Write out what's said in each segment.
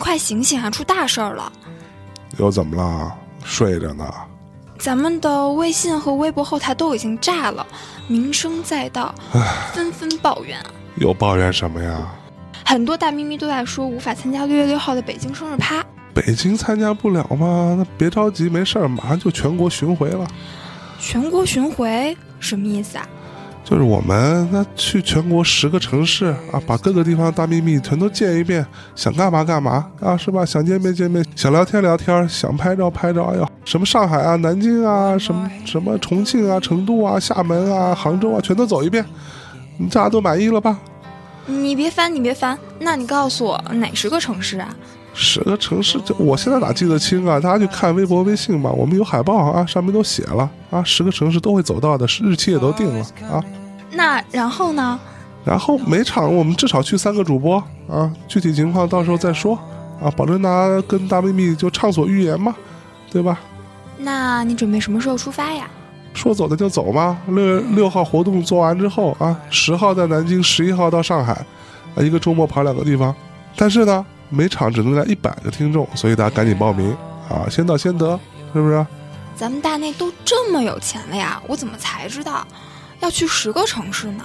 快醒醒啊，出大事儿了！又怎么了？睡着呢。咱们的微信和微博后台都已经炸了，名声载道，纷纷抱怨啊。又抱怨什么呀？很多大咪咪都在说无法参加六月六号的北京生日趴。北京参加不了吗？那别着急，没事儿，马上就全国巡回了。全国巡回什么意思啊？就是我们那去全国十个城市啊，把各个地方大秘密全都见一遍，想干嘛干嘛啊，是吧？想见面见面，想聊天聊天，想拍照拍照。哎呦，什么上海啊、南京啊、什么什么重庆啊、成都啊、厦门啊、杭州啊，全都走一遍。你大家都满意了吧？你别烦，你别烦。那你告诉我哪十个城市啊？十个城市，这我现在哪记得清啊？大家去看微博、微信吧，我们有海报啊，上面都写了啊，十个城市都会走到的，日期也都定了啊。那然后呢？然后每场我们至少去三个主播啊，具体情况到时候再说啊，保证大家跟大秘密就畅所欲言嘛，对吧？那你准备什么时候出发呀？说走的就走嘛？六月六号活动做完之后啊，十号在南京，十一号到上海，啊，一个周末跑两个地方。但是呢，每场只能来一百个听众，所以大家赶紧报名啊，先到先得，是不是？咱们大内都这么有钱了呀，我怎么才知道要去十个城市呢？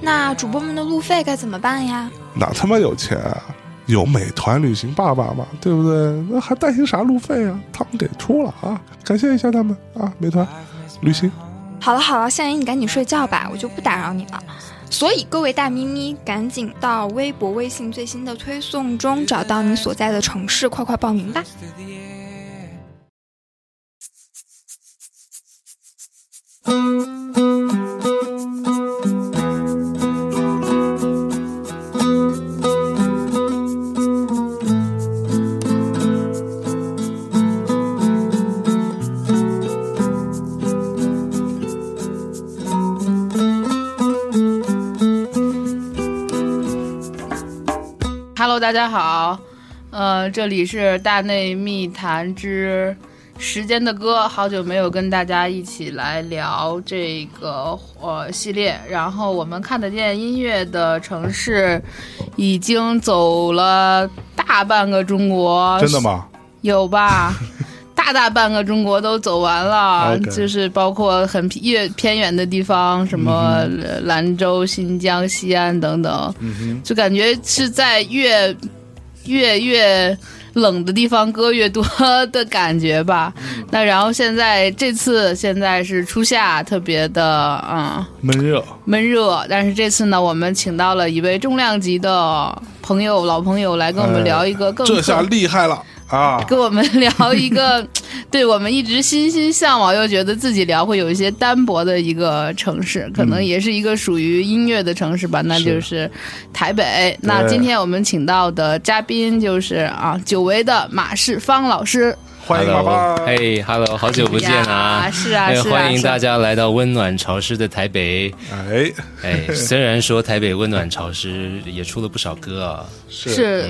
那主播们的路费该怎么办呀？哪他妈有钱啊？有美团旅行爸爸嘛，对不对？那还担心啥路费啊？他们给出了啊，感谢一下他们啊，美团。旅行，好了好了，夏言你赶紧睡觉吧，我就不打扰你了。所以各位大咪咪，赶紧到微博、微信最新的推送中找到你所在的城市，快快报名吧。大家好，呃，这里是大内密谈之时间的歌，好久没有跟大家一起来聊这个呃系列。然后我们看得见音乐的城市，已经走了大半个中国，真的吗？有吧，大大半个中国都走完了，就是包括很越偏远的地方，什么兰州、新疆、西安等等，就感觉是在越。越越冷的地方歌越多的感觉吧。那然后现在这次现在是初夏，特别的嗯闷热闷热。但是这次呢，我们请到了一位重量级的朋友，老朋友来跟我们聊一个更这下厉害了。啊，跟我们聊一个，对我们一直心心向往又觉得自己聊会有一些单薄的一个城市，可能也是一个属于音乐的城市吧，那就是台北。那今天我们请到的嘉宾就是啊，久违的马世芳老师，欢迎宝宝。嘿，Hello，好久不见啊！是啊，是啊，欢迎大家来到温暖潮湿的台北。哎哎，虽然说台北温暖潮湿，也出了不少歌啊。是。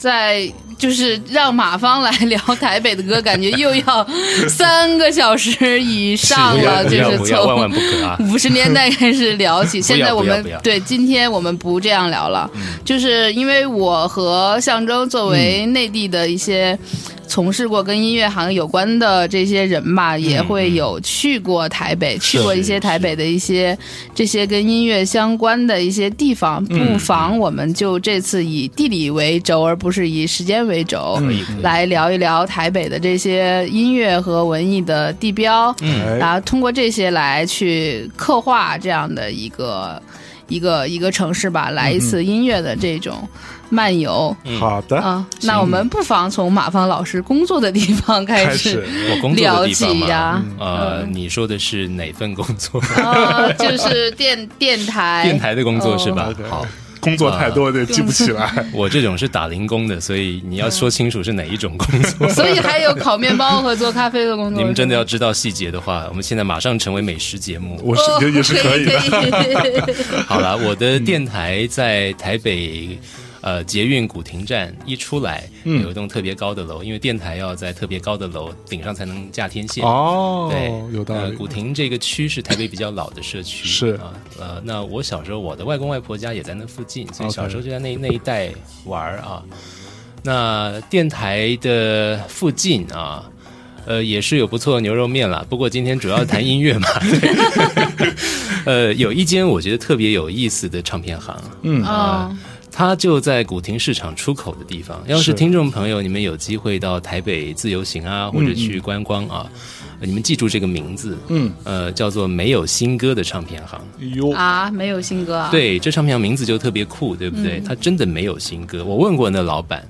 在就是让马芳来聊台北的歌，感觉又要三个小时以上了。就是从 五十年代开始聊起，现在我们对今天我们不这样聊了，就是因为我和象征作为内地的一些。从事过跟音乐行业有关的这些人吧，也会有去过台北，去过一些台北的一些这些跟音乐相关的一些地方。不妨我们就这次以地理为轴，而不是以时间为轴，来聊一聊台北的这些音乐和文艺的地标，然后通过这些来去刻画这样的一个一个一个城市吧，来一次音乐的这种。漫游，好的啊，那我们不妨从马芳老师工作的地方开始了解呀。呃，你说的是哪份工作？啊，就是电 电台，电台的工作是吧？好，工作太多，的记不起来。我这种是打零工的，所以你要说清楚是哪一种工作。所以还有烤面包和做咖啡的工作。你们真的要知道细节的话，我们现在马上成为美食节目，我是也是可以的。好了，我的电台在台北。呃，捷运古亭站一出来，有一栋特别高的楼，因为电台要在特别高的楼顶上才能架天线。哦，对，有道理。古亭这个区是台北比较老的社区，是啊。呃，那我小时候，我的外公外婆家也在那附近，所以小时候就在那那一带玩啊。那电台的附近啊，呃，也是有不错的牛肉面了。不过今天主要谈音乐嘛，呃，有一间我觉得特别有意思的唱片行，嗯啊，它就在古亭市场出口的地方。要是听众朋友你们有机会到台北自由行啊，或者去观光啊。你们记住这个名字，嗯，呃，叫做没有新歌的唱片行。哟啊，没有新歌啊？对，这唱片行名字就特别酷，对不对？他真的没有新歌。我问过那老板，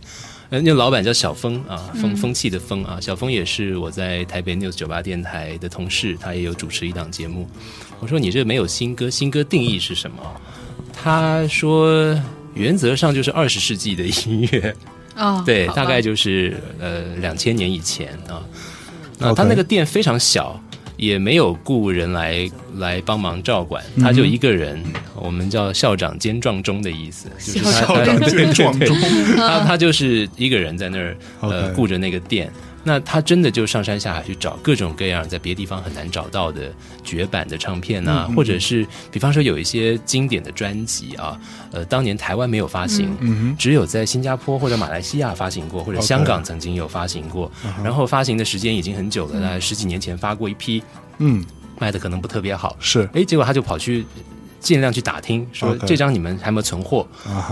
呃，那老板叫小峰啊，风风气的风啊，小峰也是我在台北 News 酒吧电台的同事，他也有主持一档节目。我说你这没有新歌，新歌定义是什么？他说原则上就是二十世纪的音乐。哦，对，大概就是呃两千年以前啊。那他那个店非常小，也没有雇人来来帮忙照管，他就一个人，我们叫校长兼撞钟的意思，就是校长兼撞钟，他他就是一个人在那儿呃顾着那个店。那他真的就上山下海去找各种各样在别的地方很难找到的绝版的唱片啊，或者是比方说有一些经典的专辑啊，呃，当年台湾没有发行，嗯只有在新加坡或者马来西亚发行过，或者香港曾经有发行过，然后发行的时间已经很久了，大概十几年前发过一批，嗯，卖的可能不特别好，是，哎，结果他就跑去。尽量去打听，说这张你们还有没有存货？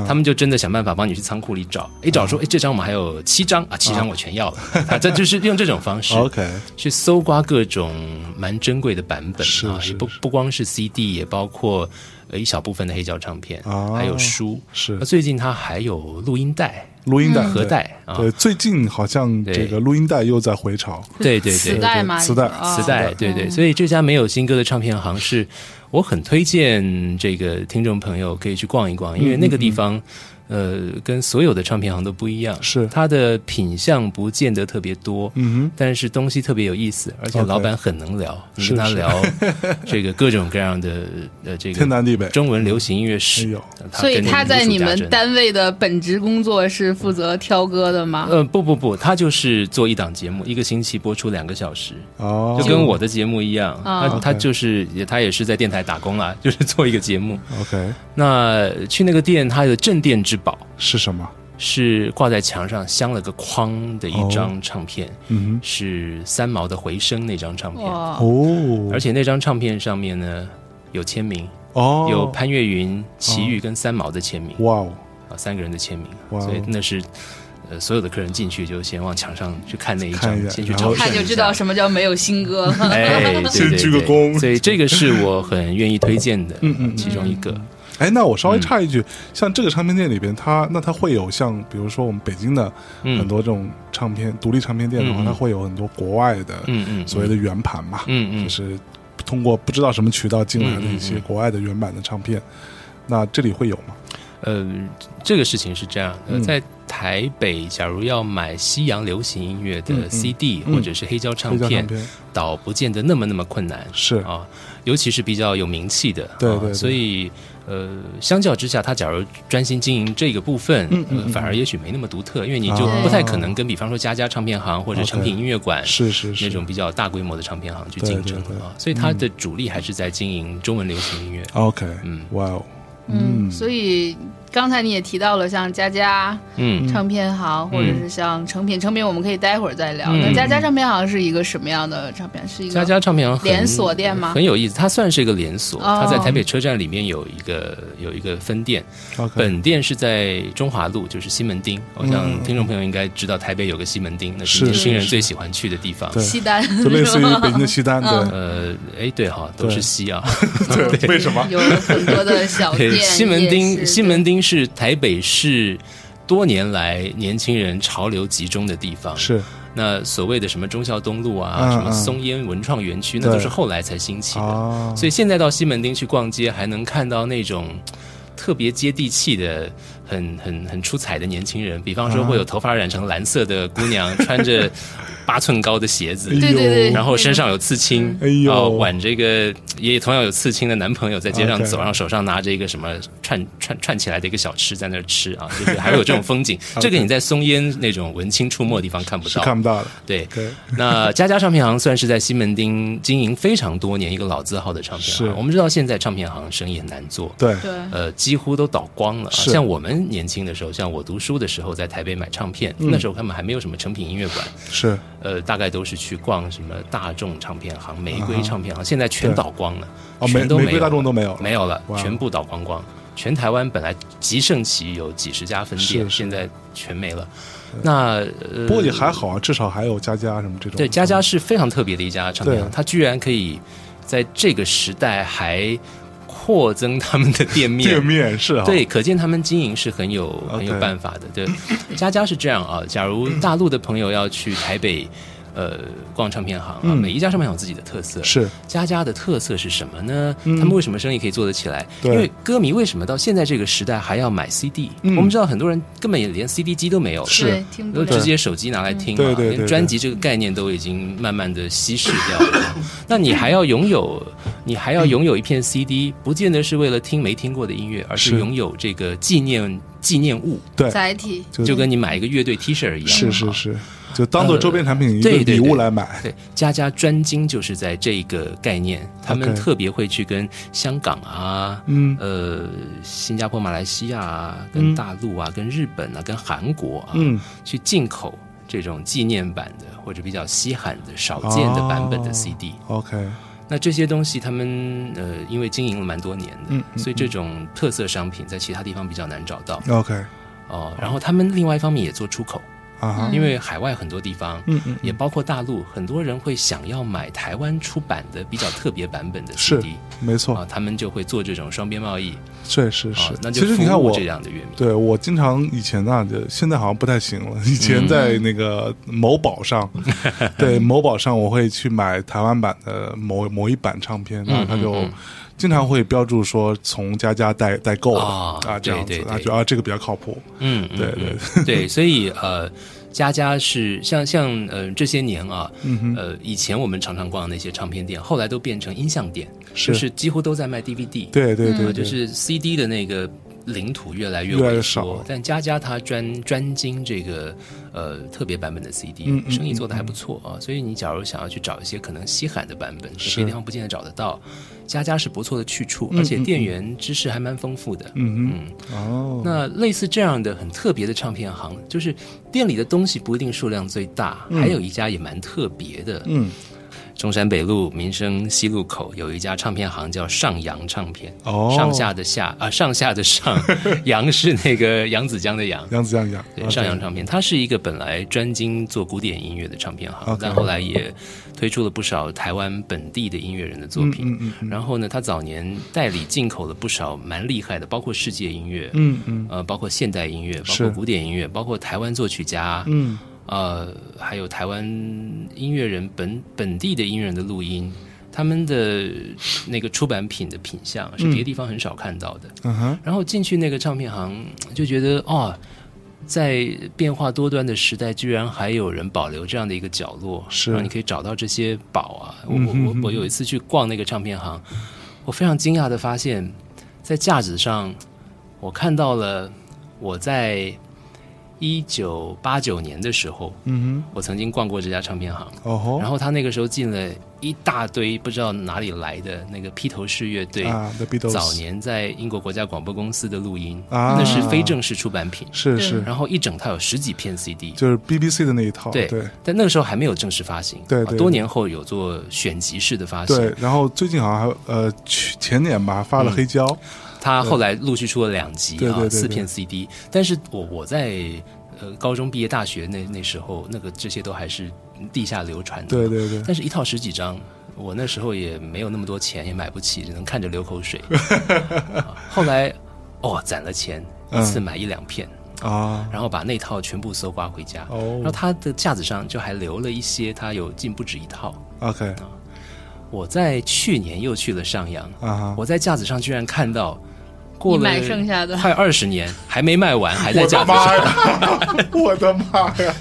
他们就真的想办法帮你去仓库里找。一，找说，哎，这张我们还有七张啊，七张我全要了。啊，这就是用这种方式，OK，去搜刮各种蛮珍贵的版本啊，也不不光是 CD，也包括一小部分的黑胶唱片，还有书。是，那最近他还有录音带、录音带、盒带啊。对，最近好像这个录音带又在回潮。对对对，磁带嘛，磁带，磁带，对对。所以这家没有新歌的唱片行是。我很推荐这个听众朋友可以去逛一逛，因为那个地方。呃，跟所有的唱片行都不一样，是。它的品相不见得特别多，嗯哼，但是东西特别有意思，而且老板很能聊，你跟他聊 这个各种各样的呃这个天南地北。中文流行音乐史，所以他在你们单位的本职工作是负责挑歌的吗？呃，不不不，他就是做一档节目，一个星期播出两个小时，哦，就跟我的节目一样，他他就是也他也是在电台打工啊，就是做一个节目，OK，那去那个店，他的正店之。宝。是什么？是挂在墙上镶了个框的一张唱片，嗯，是三毛的《回声》那张唱片。哦，而且那张唱片上面呢有签名哦，有潘越云、齐豫跟三毛的签名，哇哦，啊三个人的签名，所以那是呃所有的客人进去就先往墙上去看那一张，先去朝看就知道什么叫没有新歌。了，哎，先鞠个躬，所以这个是我很愿意推荐的，嗯嗯，其中一个。哎，那我稍微插一句，像这个唱片店里边，它那它会有像比如说我们北京的很多这种唱片独立唱片店的话，它会有很多国外的所谓的圆盘嘛，就是通过不知道什么渠道进来的一些国外的原版的唱片，那这里会有吗？呃，这个事情是这样的，在台北，假如要买西洋流行音乐的 CD 或者是黑胶唱片，倒不见得那么那么困难，是。啊，尤其是比较有名气的，对对，所以。呃，相较之下，他假如专心经营这个部分，反而也许没那么独特，因为你就不太可能跟比方说佳佳唱片行或者成品音乐馆是是那种比较大规模的唱片行去竞争啊，所以他的主力还是在经营中文流行音乐。OK，嗯，哇哦，嗯，所以。刚才你也提到了像佳佳，嗯，唱片行，或者是像成品，成品我们可以待会儿再聊。那佳佳唱片行是一个什么样的唱片？是一个佳佳唱片行连锁店吗？很有意思，它算是一个连锁。它在台北车站里面有一个有一个分店，本店是在中华路，就是西门町。我想听众朋友应该知道台北有个西门町，那是年轻人最喜欢去的地方。西单就类似于北京的西单，对。呃，哎，对哈，都是西啊。对，为什么？有很多的小店。西门町，西门町。是台北市多年来年轻人潮流集中的地方。是那所谓的什么忠孝东路啊，什么松烟文创园区，那都是后来才兴起的。所以现在到西门町去逛街，还能看到那种特别接地气的。很很很出彩的年轻人，比方说会有头发染成蓝色的姑娘，穿着 八寸高的鞋子，对对对，然后身上有刺青，哎呦，挽这个也同样有刺青的男朋友在街上走，然后手上拿着一个什么串串串起来的一个小吃在那儿吃啊，就是还会有这种风景。这个你在松烟那种文青出没的地方看不到，看不到了。对，那佳佳唱片行算是在西门町经营非常多年一个老字号的唱片行。我们知道现在唱片行生意很难做，对。对，呃，几乎都倒光了。像我们。们年轻的时候，像我读书的时候，在台北买唱片，那时候他们还没有什么成品音乐馆，是呃，大概都是去逛什么大众唱片行、玫瑰唱片行，现在全倒光了，全都玫瑰大众都没有，没有了，全部倒光光。全台湾本来极盛期有几十家分店，现在全没了。那不过也还好啊，至少还有佳佳什么这种。对，佳佳是非常特别的一家唱片行，它居然可以在这个时代还扩增他们的店面。店面是啊，对，可见他们经营是很有很有办法的。对，佳佳是这样啊，假如大陆的朋友要去台北。呃，逛唱片行啊，每一家唱片行有自己的特色。是家家的特色是什么呢？他们为什么生意可以做得起来？因为歌迷为什么到现在这个时代还要买 CD？我们知道很多人根本也连 CD 机都没有，是都直接手机拿来听嘛，连专辑这个概念都已经慢慢的稀释掉了。那你还要拥有，你还要拥有一片 CD，不见得是为了听没听过的音乐，而是拥有这个纪念纪念物，对载体，就跟你买一个乐队 T 恤一样。是是是。就当做周边产品一个礼物来买。对，家家专精就是在这个概念，他们特别会去跟香港啊，嗯，呃，新加坡、马来西亚啊，跟大陆啊，跟日本啊，跟韩国啊，嗯，去进口这种纪念版的或者比较稀罕的、少见的版本的 CD。OK，那这些东西他们呃，因为经营了蛮多年的，嗯，所以这种特色商品在其他地方比较难找到。OK，哦，然后他们另外一方面也做出口。啊，因为海外很多地方，嗯嗯，也包括大陆，很多人会想要买台湾出版的比较特别版本的 CD，没错。啊，他们就会做这种双边贸易，是是是，那就其实你看我这样的乐迷，对我经常以前呢，就现在好像不太行了，以前在那个某宝上，对某宝上我会去买台湾版的某某一版唱片，然后他就。经常会标注说从家家代代购啊啊这样子啊，觉得这个比较靠谱。嗯，对对 对，所以呃，佳佳是像像呃这些年啊，呃以前我们常常逛的那些唱片店，后来都变成音像店，就是几乎都在卖 DVD。对对对，就是 CD 的那个。领土越来越萎缩，但佳佳他专专精这个呃特别版本的 CD，生意做的还不错啊。所以你假如想要去找一些可能稀罕的版本，有些地方不见得找得到，佳佳是不错的去处，而且店员知识还蛮丰富的。嗯嗯哦，那类似这样的很特别的唱片行，就是店里的东西不一定数量最大，还有一家也蛮特别的。嗯。中山北路民生西路口有一家唱片行，叫上扬唱片。哦，上下的下啊，上下的上，扬是那个扬子江的扬。扬子江扬。对，上扬唱片，它是一个本来专精做古典音乐的唱片行，但后来也推出了不少台湾本地的音乐人的作品。嗯嗯。然后呢，他早年代理进口了不少蛮厉害的，包括世界音乐，嗯嗯，呃，包括现代音乐，包括古典音乐，包括台湾作曲家，嗯。呃，还有台湾音乐人本本地的音乐人的录音，他们的那个出版品的品相是别的地方很少看到的。嗯哼。然后进去那个唱片行，就觉得哦，在变化多端的时代，居然还有人保留这样的一个角落，是让你可以找到这些宝啊！我我我有一次去逛那个唱片行，我非常惊讶的发现，在架子上，我看到了我在。一九八九年的时候，嗯哼，我曾经逛过这家唱片行，哦吼，然后他那个时候进了一大堆不知道哪里来的那个披头士乐队啊，早年在英国国家广播公司的录音啊，那是非正式出版品，是是，然后一整套有十几片 CD，就是 BBC 的那一套，对对，但那个时候还没有正式发行，对对，多年后有做选集式的发行，对，然后最近好像呃去前年吧发了黑胶，他后来陆续出了两集啊，四片 CD，但是我我在。呃，高中毕业、大学那那时候，那个这些都还是地下流传的。对对对。但是，一套十几张，我那时候也没有那么多钱，也买不起，只能看着流口水。后来，哦，攒了钱，一次买一两片啊，然后把那套全部搜刮回家。哦。然后他的架子上就还留了一些，他有进不止一套。OK。啊，我在去年又去了上阳啊，我在架子上居然看到。过了快二十年还没卖完，还在架子上。我的妈呀！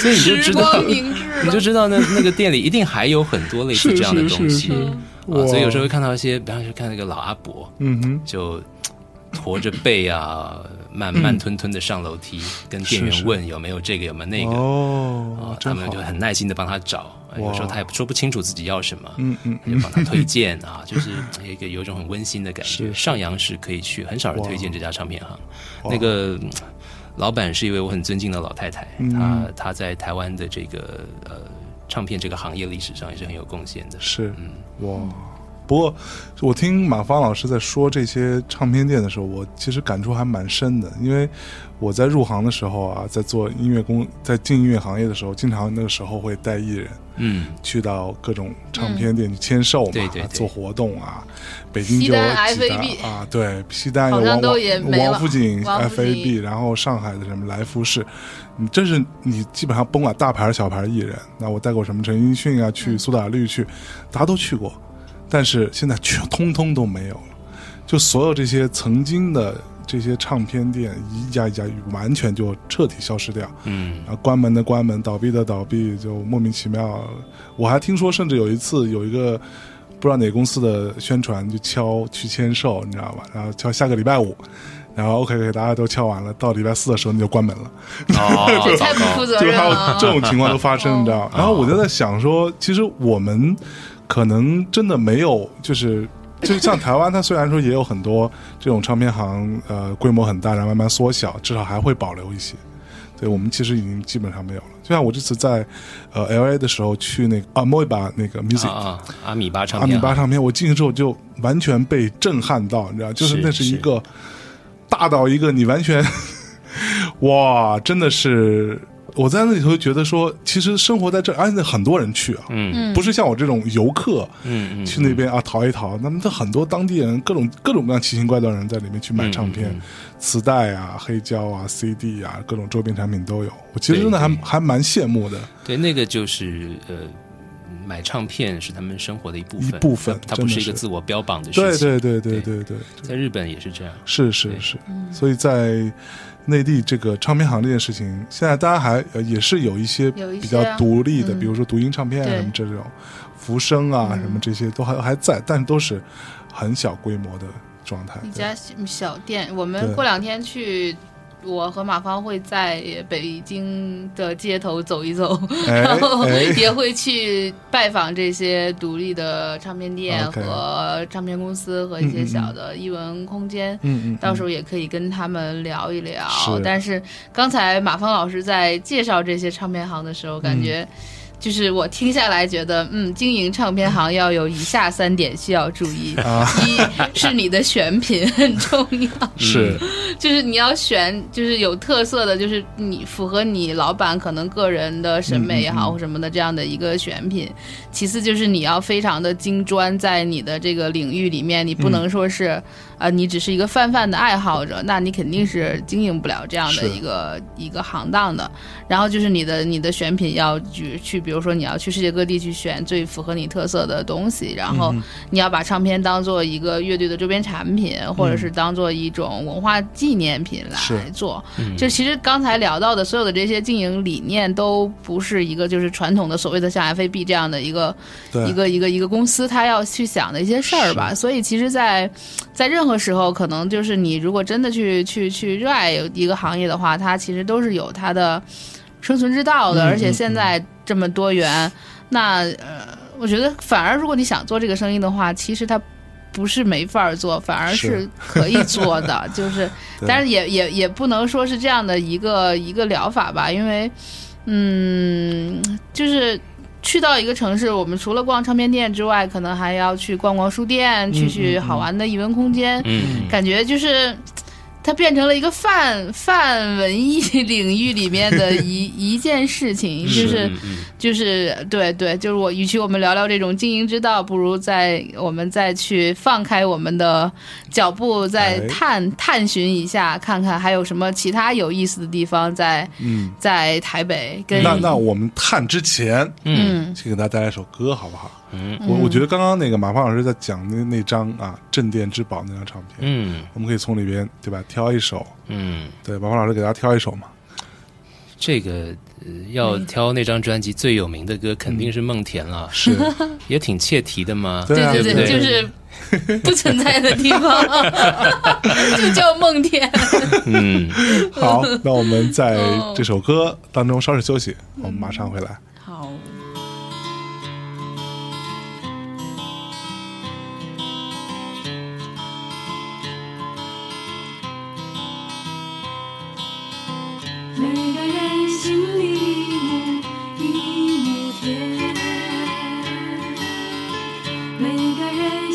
所以你就知道，你就知道那那个店里一定还有很多类似这样的东西啊。所以有时候会看到一些，比方说看那个老阿伯，嗯哼，就驼着背啊，慢慢吞吞的上楼梯，跟店员问有没有这个有没有那个哦，他们就很耐心的帮他找。有时候他也说不清楚自己要什么，嗯嗯，就帮他推荐啊，就是一个有一种很温馨的感觉。上扬是可以去，很少人推荐这家唱片行。那个老板是一位我很尊敬的老太太，她她在台湾的这个呃唱片这个行业历史上也是很有贡献的。是，嗯，哇。不过，我听马芳老师在说这些唱片店的时候，我其实感触还蛮深的。因为我在入行的时候啊，在做音乐工，在进音乐行业的时候，经常那个时候会带艺人，嗯，去到各种唱片店去签售嘛，对对，做活动啊。北京就西单啊，对，西单有王王府井 F A B，然后上海的什么来福士，你这是你基本上甭管大牌小牌艺人，那我带过什么陈奕迅啊，去苏打绿去，大家都去过。但是现在全通通都没有了，就所有这些曾经的这些唱片店，一家一家完全就彻底消失掉。嗯，然后关门的关门，倒闭的倒闭，就莫名其妙。我还听说，甚至有一次有一个不知道哪公司的宣传就敲去签售，你知道吧？然后敲下个礼拜五，然后 OK，给大家都敲完了，到礼拜四的时候你就关门了。哦，太不负责任了。就还有这种情况都发生，你知道？然后我就在想说，其实我们。可能真的没有，就是 就像台湾，它虽然说也有很多这种唱片行，呃，规模很大，然后慢慢缩小，至少还会保留一些。对我们其实已经基本上没有了。就像我这次在呃 L A 的时候去那个阿莫巴那个 music 啊阿米巴唱片，阿米巴唱片，我进去之后就完全被震撼到，你知道，就是那是一个大到一个你完全 哇，真的是。我在那里头觉得说，其实生活在这，而且很多人去啊，嗯，不是像我这种游客，嗯去那边啊淘一淘，那么这很多当地人，各种各种各样奇形怪状的人在里面去买唱片、磁带啊、黑胶啊、CD 啊，各种周边产品都有。我其实真的还还蛮羡慕的。对，那个就是呃，买唱片是他们生活的一部分，一部分，它不是一个自我标榜的事情。对对对对对对，在日本也是这样，是是是，所以在。内地这个唱片行这件事情，现在大家还也是有一些比较独立的，比如说读音唱片什么这种，福生啊什么这些都还还在，但都是很小规模的状态。一家小店，我们过两天去。我和马芳会在北京的街头走一走，然后也会去拜访这些独立的唱片店和唱片公司和一些小的艺文空间。嗯嗯，到时候也可以跟他们聊一聊。但是刚才马芳老师在介绍这些唱片行的时候，感觉。就是我听下来觉得，嗯，经营唱片行要有以下三点需要注意：一是你的选品很重要，是，就是你要选就是有特色的，就是你符合你老板可能个人的审美也好或什么的这样的一个选品。其次就是你要非常的精专，在你的这个领域里面，你不能说是。啊，你只是一个泛泛的爱好者，那你肯定是经营不了这样的一个一个行当的。然后就是你的你的选品要去去，比如说你要去世界各地去选最符合你特色的东西，然后你要把唱片当做一个乐队的周边产品，或者是当做一种文化纪念品来做。就其实刚才聊到的所有的这些经营理念，都不是一个就是传统的所谓的像 F A B 这样的一个一个一个一个公司，他要去想的一些事儿吧。所以其实，在在任何的时候，可能就是你如果真的去去去热爱一个行业的话，它其实都是有它的生存之道的。而且现在这么多元，那呃，我觉得反而如果你想做这个生意的话，其实它不是没法做，反而是可以做的。就是，但是也也也不能说是这样的一个一个疗法吧，因为嗯，就是。去到一个城市，我们除了逛唱片店之外，可能还要去逛逛书店，去去好玩的异文空间，感觉就是。它变成了一个泛泛文艺领域里面的 一一件事情，就是就是对对，就是我与其我们聊聊这种经营之道，不如在我们再去放开我们的脚步，再探探寻一下，看看还有什么其他有意思的地方在嗯。在台北。跟那那我们探之前，嗯，先给大家带来一首歌，好不好？嗯，我我觉得刚刚那个马芳老师在讲那那张啊《镇店之宝》那张唱片，嗯，我们可以从里边对吧挑一首，嗯，对，王芳老师给大家挑一首嘛。这个要挑那张专辑最有名的歌，肯定是梦田了，是。也挺切题的嘛，对对对，就是不存在的地方，就叫梦田。嗯，好，那我们在这首歌当中稍事休息，我们马上回来。好。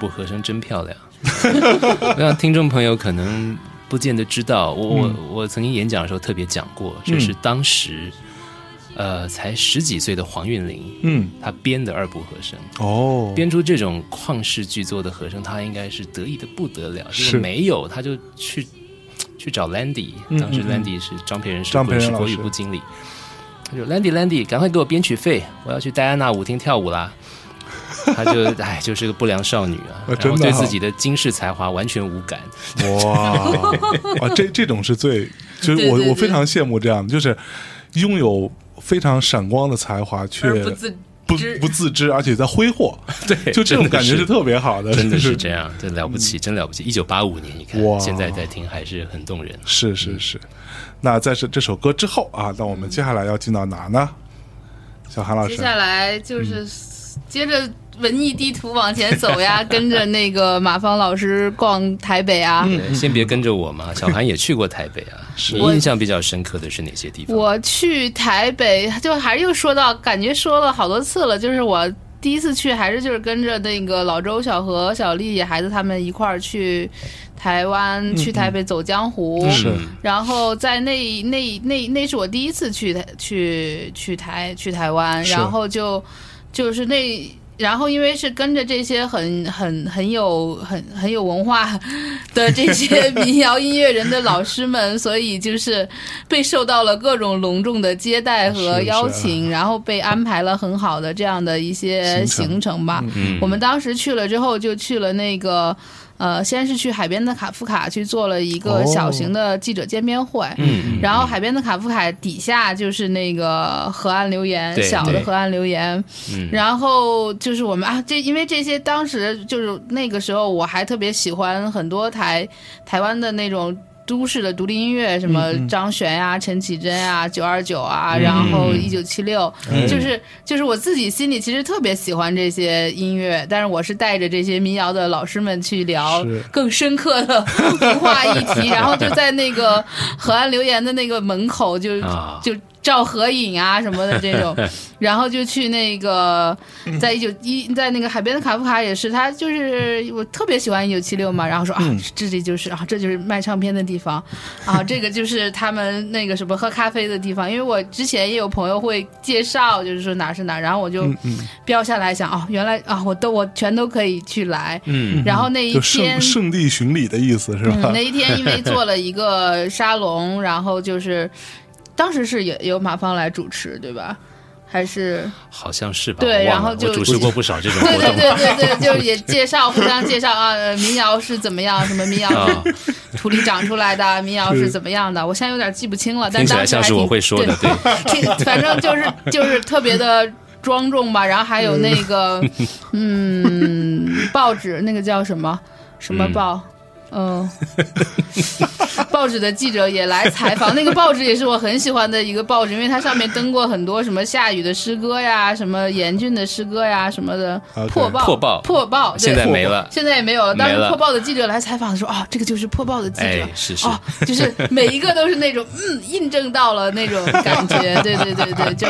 部和声真漂亮，我想听众朋友可能不见得知道，我我我曾经演讲的时候特别讲过，这是当时呃才十几岁的黄韵玲，嗯，她编的二部和声哦，编出这种旷世巨作的和声，她应该是得意的不得了，是。没有，她就去去找 Landy，当时 Landy 是张培仁是国语部经理，他说 Landy Landy，赶快给我编曲费，我要去戴安娜舞厅跳舞啦。她就哎，就是个不良少女啊，然后对自己的惊世才华完全无感。哇，啊，这这种是最，就是我我非常羡慕这样的，就是拥有非常闪光的才华，却不自不不自知，而且在挥霍。对，就这种感觉是特别好的，真的是这样，真了不起，真了不起。一九八五年，你看，现在在听还是很动人。是是是。那在这这首歌之后啊，那我们接下来要进到哪呢？小韩老师，接下来就是接着。文艺地图往前走呀，跟着那个马芳老师逛台北啊。先别跟着我嘛，小韩也去过台北啊。你印象比较深刻的是哪些地方？我去台北，就还是又说到，感觉说了好多次了。就是我第一次去，还是就是跟着那个老周、小何、小丽孩子他们一块儿去台湾，去台北走江湖。是。然后在那那那那是我第一次去台去去台去台湾，然后就就是那。然后，因为是跟着这些很很很有很很有文化的这些民谣音乐人的老师们，所以就是被受到了各种隆重的接待和邀请，然后被安排了很好的这样的一些行程吧。我们当时去了之后，就去了那个。呃，先是去海边的卡夫卡去做了一个小型的记者见面会，嗯，然后海边的卡夫卡底下就是那个河岸留言，小的河岸留言，嗯，然后就是我们啊，这因为这些当时就是那个时候我还特别喜欢很多台台湾的那种。都市的独立音乐，什么张悬呀、陈绮贞啊、九二九啊，然后一九七六，就是就是我自己心里其实特别喜欢这些音乐，但是我是带着这些民谣的老师们去聊更深刻的文化议题，然后就在那个河岸留言的那个门口就就。照合影啊什么的这种，然后就去那个，在一九一在那个海边的卡夫卡也是，他就是我特别喜欢一九七六嘛，然后说啊，这里就是啊，这就是卖唱片的地方。啊，这个就是他们那个什么喝咖啡的地方，因为我之前也有朋友会介绍，就是说哪是哪，然后我就标下来想，哦，原来啊，我都我全都可以去来，嗯，然后那一天圣地巡礼的意思是吧？那一天因为做了一个沙龙，然后就是。当时是也由马芳来主持，对吧？还是好像是吧？对，然后就主持过不少这种 活动。对对对对对，就是也介绍，互相介绍啊，民谣是怎么样？什么民谣是 土里长出来的？民谣是怎么样的？我现在有点记不清了，但当时像是我会说的，对，反正就是就是特别的庄重吧。然后还有那个嗯，报纸那个叫什么什么报？嗯，报纸的记者也来采访。那个报纸也是我很喜欢的一个报纸，因为它上面登过很多什么下雨的诗歌呀，什么严峻的诗歌呀，什么的破报破报破报。现在没了，现在也没有了。当时破报的记者来采访的时候，啊，这个就是破报的记者，是是，就是每一个都是那种嗯，印证到了那种感觉。对对对对，就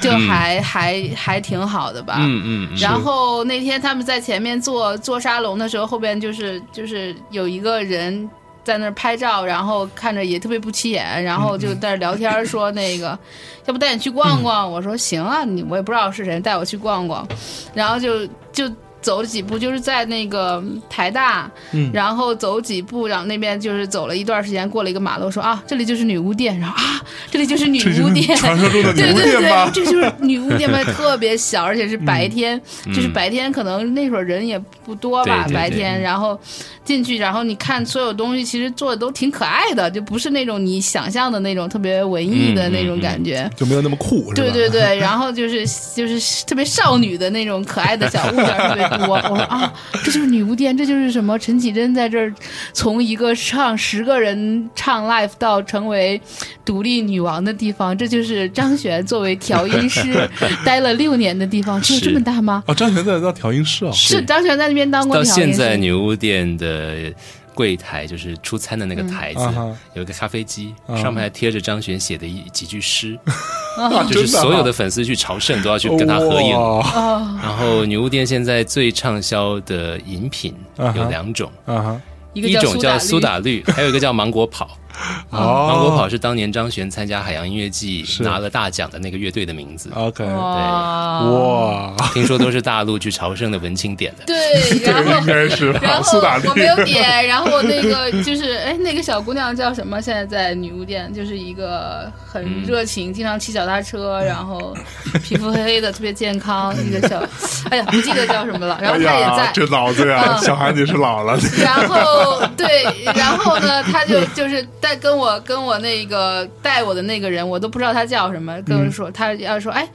就还还还挺好的吧。嗯嗯。然后那天他们在前面做做沙龙的时候，后边就是就是有。一个人在那儿拍照，然后看着也特别不起眼，然后就在那聊天说：“那个，要不带你去逛逛？”我说：“行啊，你我也不知道是谁，带我去逛逛。”然后就就。走了几步，就是在那个台大，然后走几步，然后那边就是走了一段时间，过了一个马路，说啊，这里就是女巫店，然后啊，这里就是女巫店，传说中的女巫店吗？这就是女巫店吧，特别小，而且是白天，就是白天可能那会儿人也不多吧，白天，然后进去，然后你看所有东西，其实做的都挺可爱的，就不是那种你想象的那种特别文艺的那种感觉，就没有那么酷，对对对，然后就是就是特别少女的那种可爱的小物件特别。我我说啊，这就是女巫店，这就是什么？陈绮贞在这儿从一个唱十个人唱 live 到成为独立女王的地方，这就是张悬作为调音师 待了六年的地方，只有这么大吗？哦，张悬在当调音师啊，是张悬在那边当过。到现在女巫店的。柜台就是出餐的那个台子，有一个咖啡机，上面还贴着张悬写的一几句诗，就是所有的粉丝去朝圣都要去跟他合影。然后女巫店现在最畅销的饮品有两种，一种叫苏打绿，还有一个叫芒果跑。芒果跑是当年张悬参加海洋音乐季拿了大奖的那个乐队的名字。OK，对，哇，听说都是大陆去朝圣的文青点的。对，然后应该是然后我没有点，然后那个就是哎，那个小姑娘叫什么？现在在女巫店，就是一个很热情，经常骑脚踏车，然后 皮肤黑黑的，特别健康一个小，哎呀，不记得叫什么了。然后她也在，这脑子呀，小孩你是老了。然后对，然后呢，他就就是带跟我跟我那个带我的那个人，我都不知道他叫什么，跟我说他要说哎。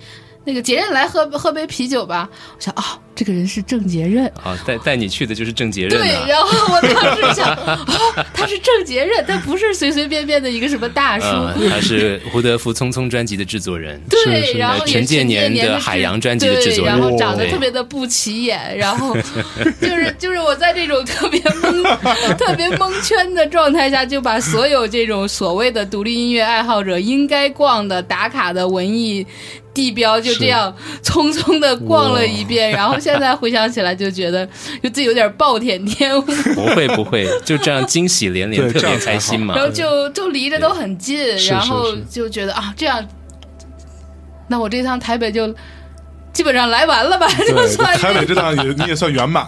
那个杰任来喝喝杯啤酒吧，我想啊，这个人是郑杰任啊，带带你去的就是郑杰任。对，然后我当时想，哦，他是郑杰任，他不是随随便便的一个什么大叔。他是胡德夫《匆匆》专辑的制作人，对，然后陈建年的《海洋》专辑的制作人，然后长得特别的不起眼，然后 就是就是我在这种特别蒙特别蒙圈的状态下，就把所有这种所谓的独立音乐爱好者应该逛的打卡的文艺。地标就这样匆匆的逛了一遍，然后现在回想起来就觉得 就自己有点暴殄天物。不会不会，就这样惊喜连连，特别开心嘛。然后就就离着都很近，然后就觉得啊，这样，那我这趟台北就基本上来完了吧？就算台北这趟也你也算圆满。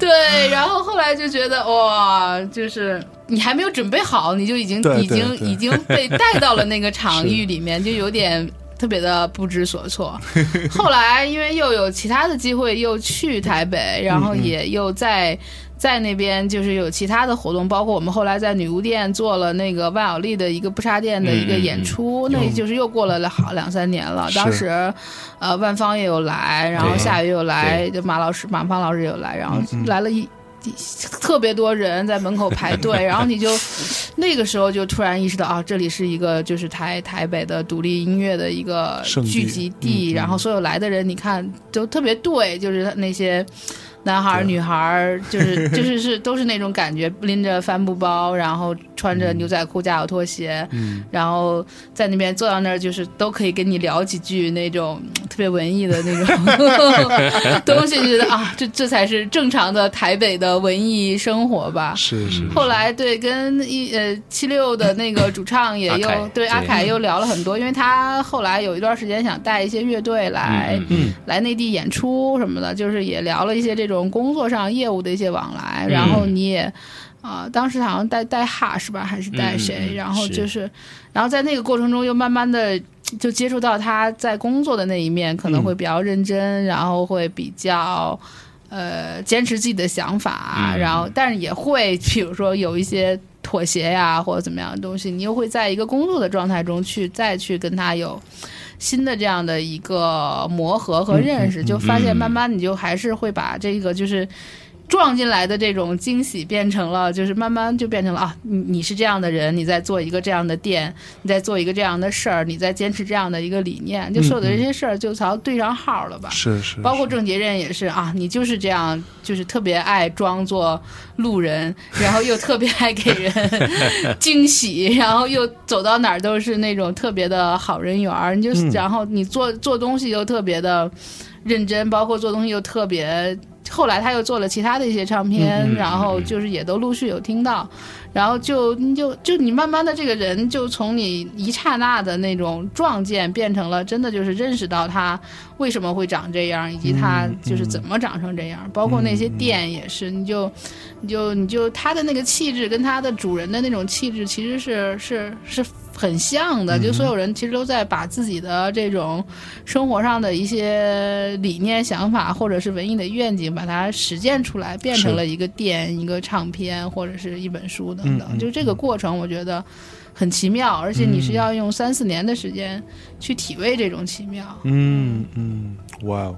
对，然后后来就觉得哇，就是你还没有准备好，你就已经已经已经被带到了那个场域里面，就有点。特别的不知所措，后来因为又有其他的机会，又去台北，然后也又在在那边就是有其他的活动，包括我们后来在女巫店做了那个万晓利的一个不插电的一个演出，那就是又过了好两三年了。当时，呃，万芳也有来，然后夏雨有来，就马老师马芳老师也有来，然后来了一。特别多人在门口排队，然后你就那个时候就突然意识到啊，这里是一个就是台台北的独立音乐的一个聚集地，然后所有来的人，你看都特别对，就是那些男孩儿、女孩儿，就是 就是是都是那种感觉，拎着帆布包，然后穿着牛仔裤加有拖鞋，然后在那边坐到那儿，就是都可以跟你聊几句那种特别文艺的那种 东西，觉得啊，这这才是正常的台北的文艺生活吧。是是。后来对跟一呃七六的那个主唱也又对阿凯又聊了很多，因为他后来有一段时间想带一些乐队来来内地演出什么的，就是也聊了一些这种。工作上业务的一些往来，然后你也啊，当时好像带带哈是吧，还是带谁？然后就是，然后在那个过程中又慢慢的就接触到他在工作的那一面，可能会比较认真，然后会比较呃坚持自己的想法，然后但是也会比如说有一些妥协呀或者怎么样的东西，你又会在一个工作的状态中去再去跟他有。新的这样的一个磨合和认识，就发现慢慢你就还是会把这个就是。撞进来的这种惊喜变成了，就是慢慢就变成了啊，你你是这样的人，你在做一个这样的店，你在做一个这样的事儿，你在坚持这样的一个理念，就所有的这些事儿就朝对上号了吧？是是，包括郑杰任也是啊，你就是这样，就是特别爱装作路人，然后又特别爱给人 惊喜，然后又走到哪儿都是那种特别的好人缘儿，你就然后你做做东西又特别的认真，包括做东西又特别。后来他又做了其他的一些唱片，然后就是也都陆续有听到，然后就就就你慢慢的这个人就从你一刹那的那种撞见变成了真的就是认识到他为什么会长这样，以及他就是怎么长成这样，包括那些店也是，你就你就你就他的那个气质跟他的主人的那种气质其实是是是。很像的，就所有人其实都在把自己的这种生活上的一些理念、想法，或者是文艺的愿景，把它实践出来，变成了一个店、一个唱片或者是一本书等等。就这个过程，我觉得很奇妙，而且你是要用三四年的时间去体味这种奇妙。嗯嗯，哇哦。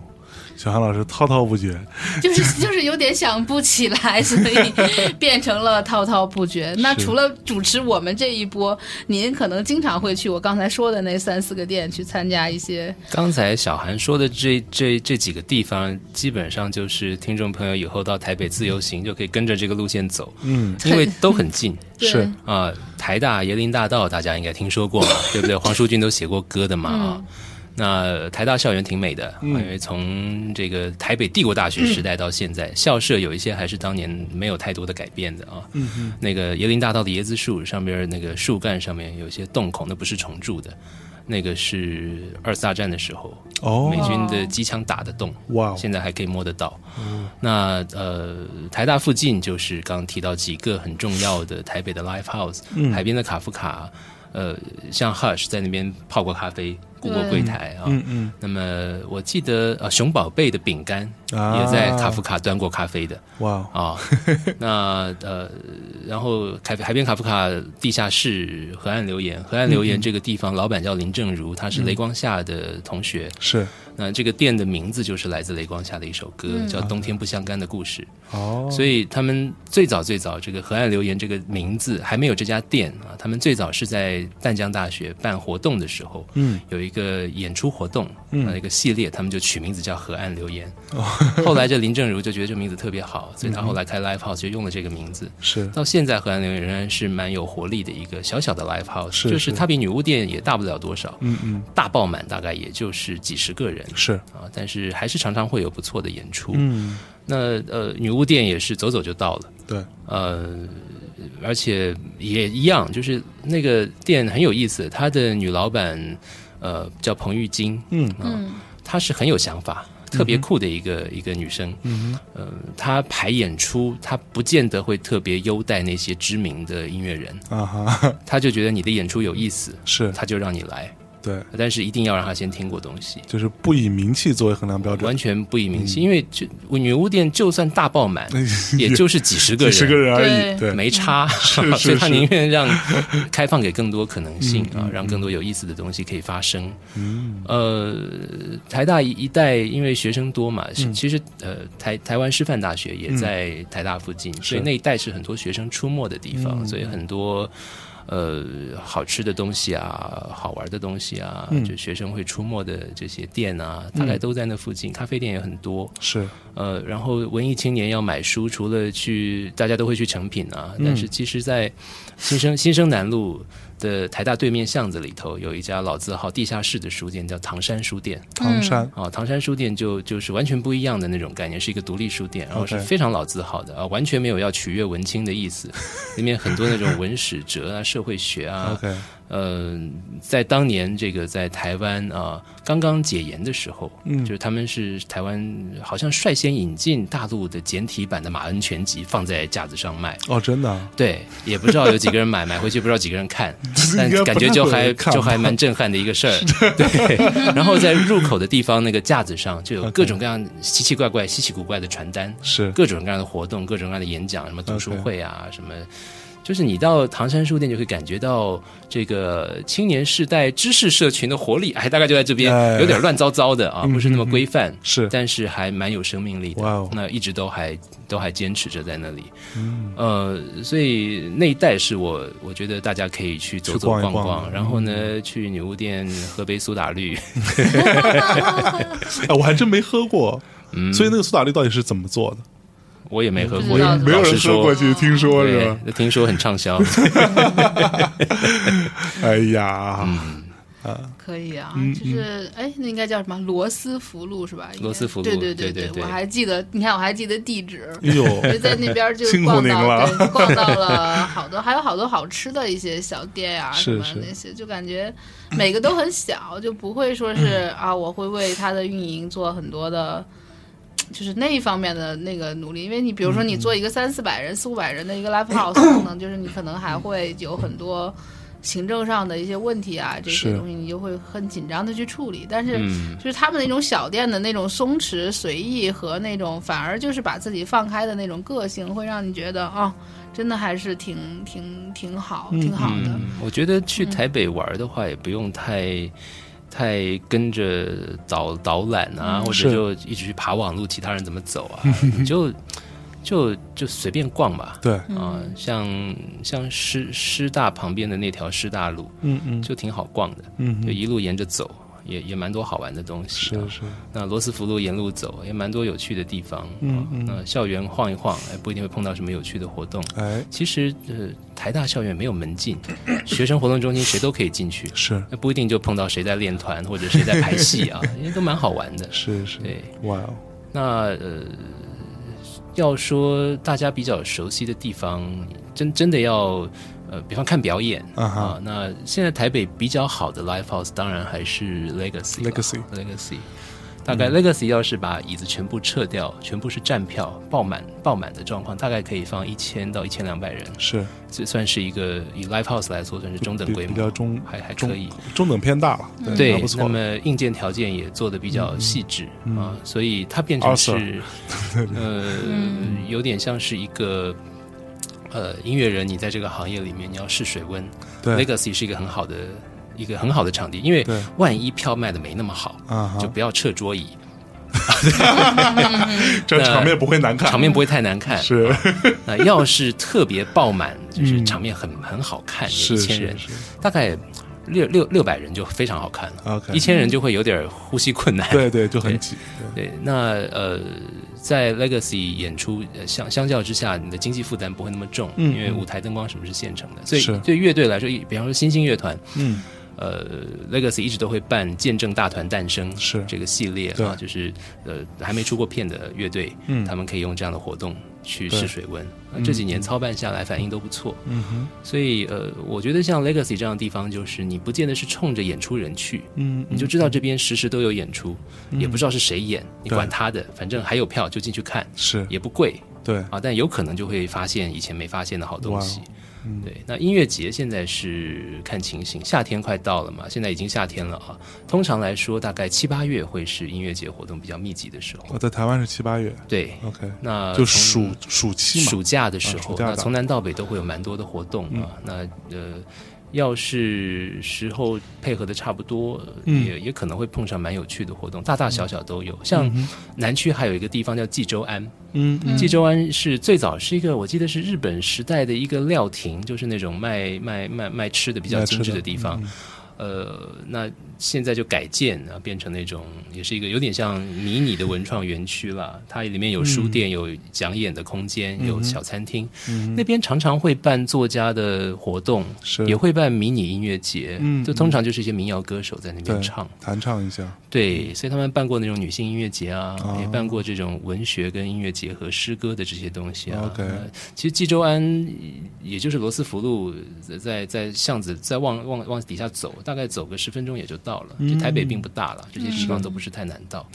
小韩老师滔滔不绝，就是就是有点想不起来，所以变成了滔滔不绝。那除了主持我们这一波，您可能经常会去我刚才说的那三四个店去参加一些。刚才小韩说的这这这几个地方，基本上就是听众朋友以后到台北自由行就可以跟着这个路线走，嗯，因为都很近。是啊，台大椰林大道大家应该听说过嘛，对不对？黄淑君都写过歌的嘛啊。那台大校园挺美的，因为从这个台北帝国大学时代到现在，校舍有一些还是当年没有太多的改变的啊。那个椰林大道的椰子树上边那个树干上面有些洞孔，那不是重铸的，那个是二次大战的时候美军的机枪打的洞。哇，现在还可以摸得到。那呃，台大附近就是刚刚提到几个很重要的台北的 Live House，海边的卡夫卡，呃，像 Hush 在那边泡过咖啡。雇过柜台啊，嗯嗯，那么我记得呃，熊宝贝的饼干也在卡夫卡端过咖啡的，哇啊，那呃，然后海海边卡夫卡地下室河岸留言，河岸留言这个地方老板叫林正如，他是雷光下的同学，是。那这个店的名字就是来自雷光下的一首歌，叫《冬天不相干的故事》。哦，所以他们最早最早这个河岸留言这个名字还没有这家店啊，他们最早是在淡江大学办活动的时候，嗯，有一个演出活动，嗯，一个系列，他们就取名字叫河岸留言。后来这林正如就觉得这名字特别好，所以他后来开 live house 就用了这个名字。是，到现在河岸留言仍然是蛮有活力的一个小小的 live house，就是它比女巫店也大不了多少，嗯嗯，大爆满大概也就是几十个人。是啊，但是还是常常会有不错的演出。嗯，那呃，女巫店也是走走就到了。对，呃，而且也一样，就是那个店很有意思。她的女老板呃叫彭玉金，嗯嗯，她是很有想法、特别酷的一个一个女生。嗯呃，她排演出，她不见得会特别优待那些知名的音乐人啊哈，她就觉得你的演出有意思，是，她就让你来。对，但是一定要让他先听过东西，就是不以名气作为衡量标准，完全不以名气，因为就女巫店就算大爆满，也就是几十个人，几十个人而已，对，没差，所以他宁愿让开放给更多可能性啊，让更多有意思的东西可以发生。嗯，呃，台大一代因为学生多嘛，其实呃台台湾师范大学也在台大附近，所以那一带是很多学生出没的地方，所以很多。呃好吃的东西啊，好玩的东西啊，就学生会出没的这些店啊，大概都在那附近。咖啡店也很多，是呃，然后文艺青年要买书，除了去大家都会去成品啊，但是其实，在新生新生南路。的台大对面巷子里头有一家老字号地下室的书店，叫唐山书店。唐山啊，唐山书店就就是完全不一样的那种概念，是一个独立书店，然后是非常老字号的啊，完全没有要取悦文青的意思。里面很多那种文史哲啊、社会学啊。呃，在当年这个在台湾啊刚刚解严的时候，嗯，就是他们是台湾好像率先引进大陆的简体版的马恩全集放在架子上卖。哦，真的？对，也不知道有几个人买，买回去不知道几个人看，但感觉就还就还蛮震撼的一个事儿。对，然后在入口的地方那个架子上就有各种各样奇奇怪怪、稀奇古怪的传单，是各种各样的活动、各种各样的演讲，什么读书会啊，什么。就是你到唐山书店，就会感觉到这个青年世代知识社群的活力，哎，大概就在这边，有点乱糟糟的啊，不是那么规范，是，但是还蛮有生命力的。那一直都还都还坚持着在那里，呃，所以那一带是我我觉得大家可以去走走逛逛，然后呢，去女巫店喝杯苏打绿。我还真没喝过，所以那个苏打绿到底是怎么做的？我也没喝过，没有人喝过去，听说是吧？听说很畅销。哎呀，啊，可以啊，就是哎，那应该叫什么？罗斯福路是吧？罗斯福路，对对对对，我还记得，你看我还记得地址。哎呦，在那边就逛到，逛到了好多，还有好多好吃的一些小店呀，什么那些，就感觉每个都很小，就不会说是啊，我会为它的运营做很多的。就是那一方面的那个努力，因为你比如说你做一个三四百人、四五百人的一个 live house，可能就是你可能还会有很多行政上的一些问题啊，这些东西你就会很紧张的去处理。但是就是他们那种小店的那种松弛随意和那种反而就是把自己放开的那种个性，会让你觉得哦，真的还是挺挺挺好，挺好的。我觉得去台北玩的话，也不用太。太跟着导导览啊，或者就一直去爬网路，其他人怎么走啊？你 就就就随便逛吧。对啊，像像师师大旁边的那条师大路，嗯嗯，就挺好逛的。嗯，就一路沿着走。也也蛮多好玩的东西，是是。那罗斯福路沿路走，也蛮多有趣的地方。嗯嗯。那校园晃一晃，哎，不一定会碰到什么有趣的活动。哎，其实呃，台大校园没有门禁，学生活动中心谁都可以进去。是。那不一定就碰到谁在练团或者谁在排戏啊，因为都蛮好玩的。是是。对，哇哦。那呃，要说大家比较熟悉的地方，真真的要。呃，比方看表演啊，那现在台北比较好的 live house 当然还是 Legacy，Legacy，Legacy。大概 Legacy 要是把椅子全部撤掉，全部是站票爆满爆满的状况，大概可以放一千到一千两百人。是，这算是一个以 live house 来说算是中等规模，比较中还还可以，中等偏大了。对，那么硬件条件也做的比较细致啊，所以它变成是 呃，有点像是一个。呃，音乐人，你在这个行业里面，你要试水温。对，Legacy 是一个很好的一个很好的场地，因为万一票卖的没那么好，就不要撤桌椅，这场面不会难看，场面不会太难看。是，那要是特别爆满，就是场面很很好看，一千人，大概六六六百人就非常好看了。一千人就会有点呼吸困难。对对，就很挤。对，那呃。在 Legacy 演出，相相较之下，你的经济负担不会那么重，因为舞台灯光什么是现成的，所以对乐队来说，比方说新兴乐团，嗯，呃，Legacy 一直都会办见证大团诞生是。这个系列啊，就是呃还没出过片的乐队，嗯，他们可以用这样的活动。去试水温，这几年操办下来反应都不错，嗯哼，所以呃，我觉得像 Legacy 这样的地方，就是你不见得是冲着演出人去，嗯，你就知道这边时时都有演出，也不知道是谁演，你管他的，反正还有票就进去看，是。也不贵，对。啊，但有可能就会发现以前没发现的好东西。对，那音乐节现在是看情形，夏天快到了嘛，现在已经夏天了啊。通常来说，大概七八月会是音乐节活动比较密集的时候。我在台湾是七八月。对，OK，那就暑暑期暑假的时候，那从南到北都会有蛮多的活动啊。那呃。要是时候配合的差不多，也也可能会碰上蛮有趣的活动，大大小小都有。像南区还有一个地方叫济州庵，嗯，济州庵是最早是一个，我记得是日本时代的一个料亭，就是那种卖卖卖卖吃的比较精致的地方。呃，那现在就改建啊，变成那种也是一个有点像迷你的文创园区了。它里面有书店，有讲演的空间，有小餐厅。那边常常会办作家的活动，也会办迷你音乐节。嗯，就通常就是一些民谣歌手在那边唱弹唱一下。对，所以他们办过那种女性音乐节啊，也办过这种文学跟音乐结合、诗歌的这些东西啊。OK，其实济州安也就是罗斯福路，在在巷子再往往往底下走。大概走个十分钟也就到了，就台北并不大了，这些地方都不是太难到。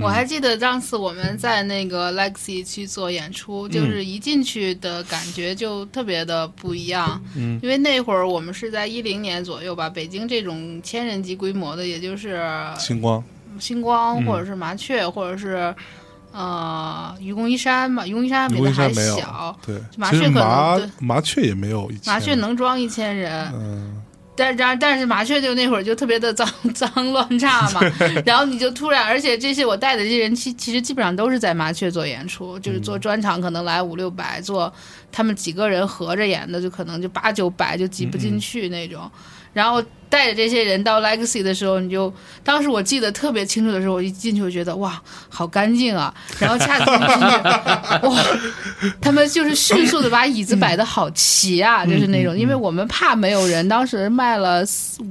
我还记得上次我们在那个 Lexi 去做演出，就是一进去的感觉就特别的不一样。嗯，因为那会儿我们是在一零年左右吧，北京这种千人级规模的，也就是星光、星光或者是麻雀或者是呃愚公移山嘛，愚公移山比它还小。对，麻雀可能麻雀也没有，麻雀能装一千人。嗯。但然但是麻雀就那会儿就特别的脏 脏乱差嘛，然后你就突然，而且这些我带的这些人，其其实基本上都是在麻雀做演出，就是做专场，可能来五六百，做他们几个人合着演的，就可能就八九百就挤不进去那种，然后。带着这些人到 Legacy 的时候，你就当时我记得特别清楚的时候，我一进去我觉得哇，好干净啊！然后恰进去，哇，他们就是迅速的把椅子摆的好齐啊，就是那种，因为我们怕没有人，当时卖了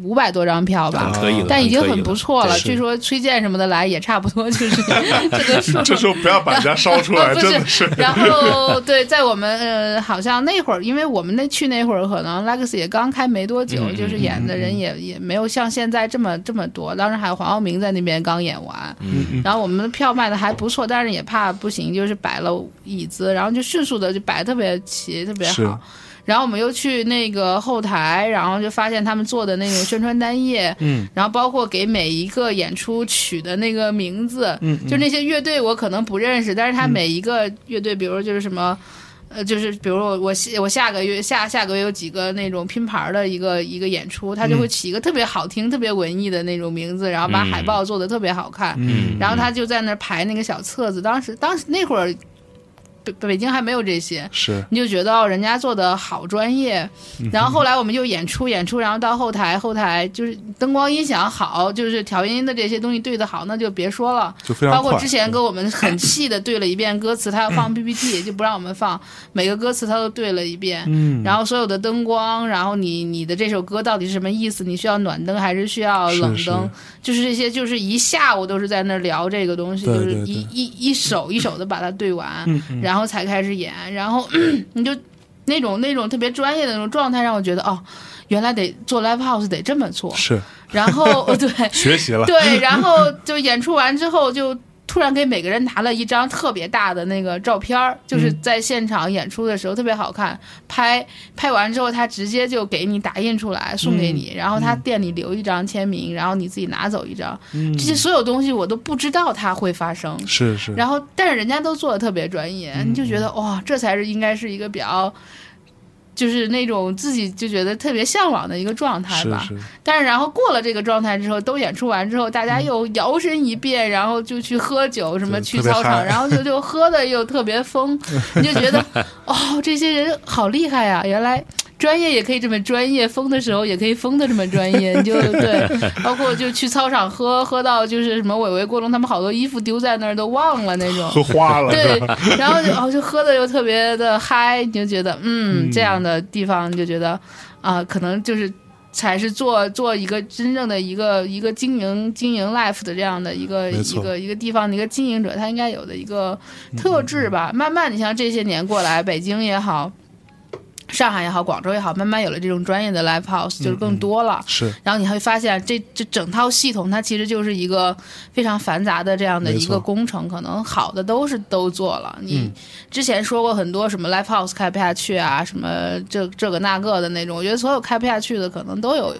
五百多张票吧，可以了，但已经很不错了。据说崔健什么的来也差不多，就是 这个数。这时候不要把人家烧出来，真的是。然后对，在我们呃，好像那会儿，因为我们那去那会儿，可能 Legacy 也刚开没多久，就是演的人也。也没有像现在这么这么多，当时还有黄耀明在那边刚演完，然后我们的票卖的还不错，但是也怕不行，就是摆了椅子，然后就迅速的就摆特别齐，特别好。然后我们又去那个后台，然后就发现他们做的那种宣传单页，嗯，然后包括给每一个演出取的那个名字，嗯，就那些乐队我可能不认识，但是他每一个乐队，比如就是什么。呃，就是比如我我下我下个月下下个月有几个那种拼盘的一个一个演出，他就会起一个特别好听、特别文艺的那种名字，然后把海报做的特别好看，然后他就在那排那个小册子。当时当时那会儿。北京还没有这些，是你就觉得人家做的好专业，然后后来我们就演出演出，然后到后台后台就是灯光音响好，就是调音的这些东西对的好，那就别说了，就非常包括之前跟我们很细的对了一遍歌词，他要放 PPT 就不让我们放，每个歌词他都对了一遍，嗯，然后所有的灯光，然后你你的这首歌到底是什么意思？你需要暖灯还是需要冷灯？就是这些，就是一下午都是在那聊这个东西，就是一一一首一首的把它对完，然后。然后才开始演，然后 你就那种那种特别专业的那种状态，让我觉得哦，原来得做 live house 得这么做。是，然后 对学习了，对，然后就演出完之后就。突然给每个人拿了一张特别大的那个照片儿就是在现场演出的时候特别好看。拍拍完之后，他直接就给你打印出来送给你，然后他店里留一张签名，然后你自己拿走一张。这些所有东西我都不知道它会发生。是是。然后，但是人家都做的特别专业，你就觉得哇，这才是应该是一个比较。就是那种自己就觉得特别向往的一个状态吧，但是然后过了这个状态之后，都演出完之后，大家又摇身一变，然后就去喝酒，什么去操场，然后就就喝的又特别疯，你就觉得 哦，这些人好厉害呀，原来。专业也可以这么专业，疯的时候也可以疯的这么专业，你就 对，包括就去操场喝，喝到就是什么伟伟、郭龙他们好多衣服丢在那儿都忘了那种，喝 花了，对，然后就哦就喝的又特别的嗨，你就觉得嗯这样的地方你就觉得啊可能就是才是做做一个真正的一个一个经营经营 life 的这样的一个一个一个地方的一个经营者他应该有的一个特质吧。慢慢你像这些年过来，北京也好。上海也好，广州也好，慢慢有了这种专业的 live house，就是更多了。是，然后你会发现，这这整套系统，它其实就是一个非常繁杂的这样的一个工程。可能好的都是都做了。你之前说过很多什么 live house 开不下去啊，什么这这个那个的那种。我觉得所有开不下去的，可能都有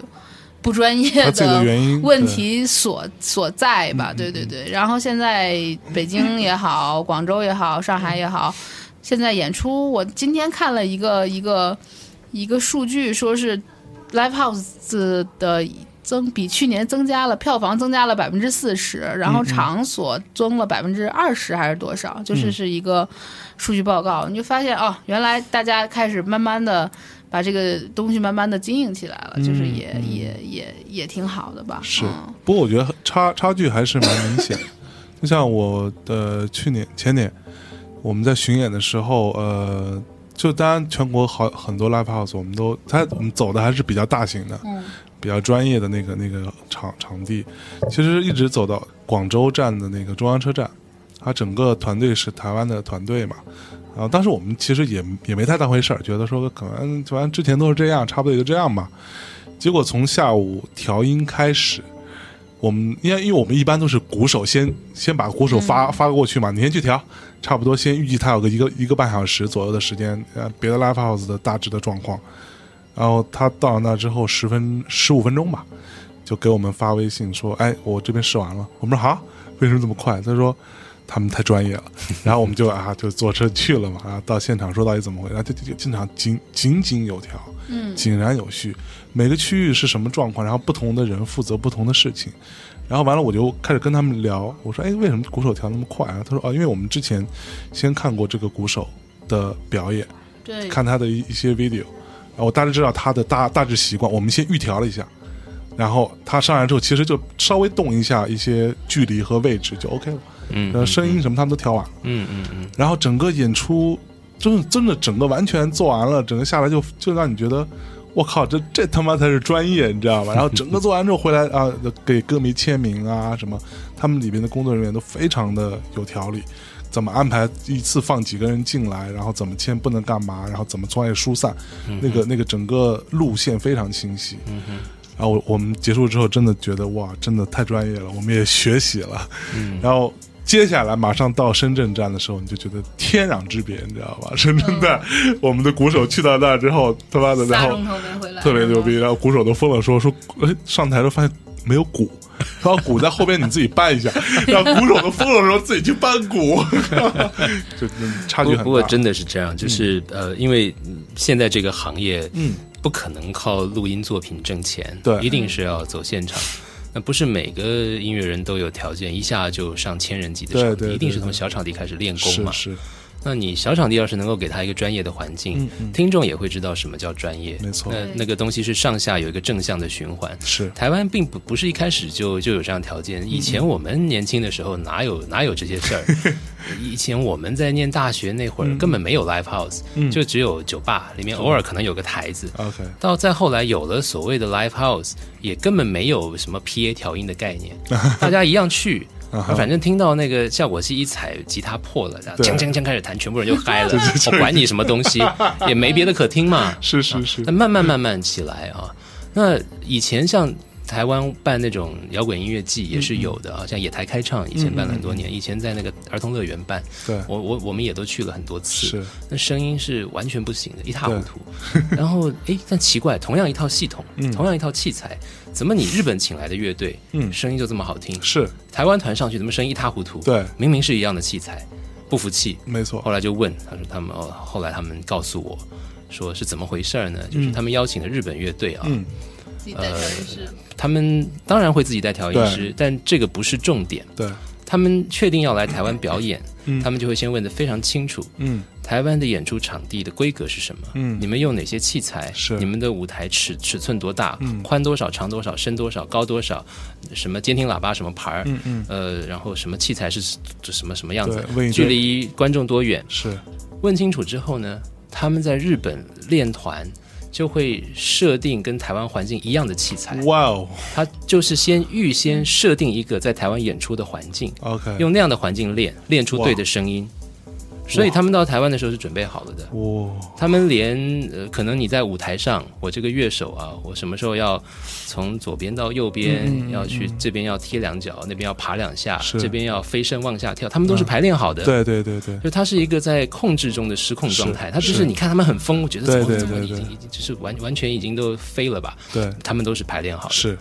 不专业的问题所所在吧。对对对。然后现在北京也好，广州也好，上海也好。现在演出，我今天看了一个一个一个数据，说是 live house 的增比去年增加了票房增加了百分之四十，然后场所增了百分之二十还是多少？就是是一个数据报告，你就发现哦，原来大家开始慢慢的把这个东西慢慢的经营起来了，就是也也也也挺好的吧？是，不过我觉得差差距还是蛮明显。就像我的去年前年我们在巡演的时候，呃。就当然，全国好很多 live house，我们都他我们走的还是比较大型的，嗯，比较专业的那个那个场场地。其实一直走到广州站的那个中央车站，他整个团队是台湾的团队嘛。然后当时我们其实也也没太当回事儿，觉得说可能反正之前都是这样，差不多也就这样吧。结果从下午调音开始，我们因为因为我们一般都是鼓手先先把鼓手发发过去嘛，你先去调。差不多，先预计他有个一个一个半小时左右的时间，呃，别的 live house 的大致的状况。然后他到了那之后，十分十五分钟吧，就给我们发微信说：“哎，我这边试完了。”我们说：“好，为什么这么快？”他说：“他们太专业了。” 然后我们就啊，就坐车去了嘛。啊，到现场说到底怎么回事？就就现场井井井有条，嗯，井然有序，每个区域是什么状况，然后不同的人负责不同的事情。然后完了，我就开始跟他们聊。我说：“哎，为什么鼓手调那么快啊？”他说：“哦，因为我们之前先看过这个鼓手的表演，对，看他的一一些 video，然后我大致知道他的大大致习惯。我们先预调了一下，然后他上来之后，其实就稍微动一下一些距离和位置就 OK 了。嗯，声音什么他们都调完了。嗯嗯嗯。然后整个演出真的真的整个完全做完了，整个下来就就让你觉得。”我靠，这这他妈才是专业，你知道吧？然后整个做完之后回来啊，给歌迷签名啊什么，他们里边的工作人员都非常的有条理，怎么安排一次放几个人进来，然后怎么签不能干嘛，然后怎么专业疏散，那个那个整个路线非常清晰。然后我我们结束之后真的觉得哇，真的太专业了，我们也学习了。然后。接下来马上到深圳站的时候，你就觉得天壤之别，你知道吧？深圳站，我们的鼓手去到那之后，他妈的，然后特别牛逼，然后鼓手都疯了，说说，哎，上台都发现没有鼓，然后鼓在后边，你自己搬一下，然后鼓手都疯了，说自己去搬鼓，就差距很大。不过真的是这样，就是呃，因为现在这个行业，嗯，不可能靠录音作品挣钱，对，一定是要走现场。那不是每个音乐人都有条件一下就上千人级的场地，一定是从小场地开始练功嘛。是。那你小场地要是能够给他一个专业的环境，听众也会知道什么叫专业。没错，那那个东西是上下有一个正向的循环。是台湾并不不是一开始就就有这样条件。以前我们年轻的时候哪有哪有这些事儿？以前我们在念大学那会儿根本没有 live house，就只有酒吧里面偶尔可能有个台子。OK，到再后来有了所谓的 live house，也根本没有什么 PA 调音的概念，大家一样去。反正听到那个效果器一踩，吉他破了，这样锵锵锵开始弹，全部人就嗨了。我管你什么东西，也没别的可听嘛。是是 是。那慢慢慢慢起来啊，那以前像。台湾办那种摇滚音乐季也是有的啊，像野台开唱，以前办了很多年。以前在那个儿童乐园办，对，我我我们也都去了很多次。是，那声音是完全不行的，一塌糊涂。然后，哎，但奇怪，同样一套系统，同样一套器材，怎么你日本请来的乐队，嗯，声音就这么好听？是，台湾团上去怎么声音一塌糊涂？对，明明是一样的器材，不服气。没错。后来就问他说：“他们哦，后来他们告诉我，说是怎么回事儿呢？就是他们邀请的日本乐队啊。”嗯，呃，他们当然会自己带调音师，但这个不是重点。对，他们确定要来台湾表演，他们就会先问的非常清楚。嗯，台湾的演出场地的规格是什么？嗯，你们用哪些器材？是你们的舞台尺尺寸多大？宽多少？长多少？深多少？高多少？什么监听喇叭？什么牌儿？嗯嗯。呃，然后什么器材是什么什么样子？距离观众多远？是问清楚之后呢，他们在日本练团。就会设定跟台湾环境一样的器材。哇哦！他就是先预先设定一个在台湾演出的环境。OK，用那样的环境练，练出对的声音。所以他们到台湾的时候是准备好了的。哇！他们连呃，可能你在舞台上，我这个乐手啊，我什么时候要从左边到右边，要去这边要踢两脚，那边要爬两下，这边要飞身往下跳，他们都是排练好的。对对对对，就他是一个在控制中的失控状态。他就是你看他们很疯，我觉得怎么怎么已经已经就是完完全已经都飞了吧？对，他们都是排练好的。是，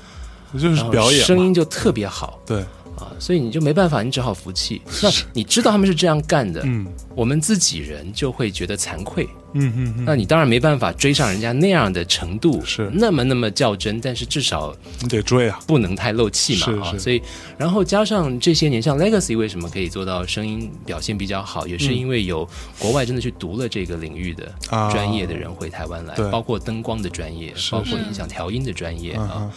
就是表演，声音就特别好。对。啊，所以你就没办法，你只好服气。那你知道他们是这样干的，嗯。我们自己人就会觉得惭愧。嗯嗯嗯，那你当然没办法追上人家那样的程度，是。那么那么较真，但是至少你得追啊，不能太漏气嘛啊，所以然后加上这些年，像 Legacy 为什么可以做到声音表现比较好，也是因为有国外真的去读了这个领域的专业的人回台湾来，对。包括灯光的专业，包括是音响调音的专业啊。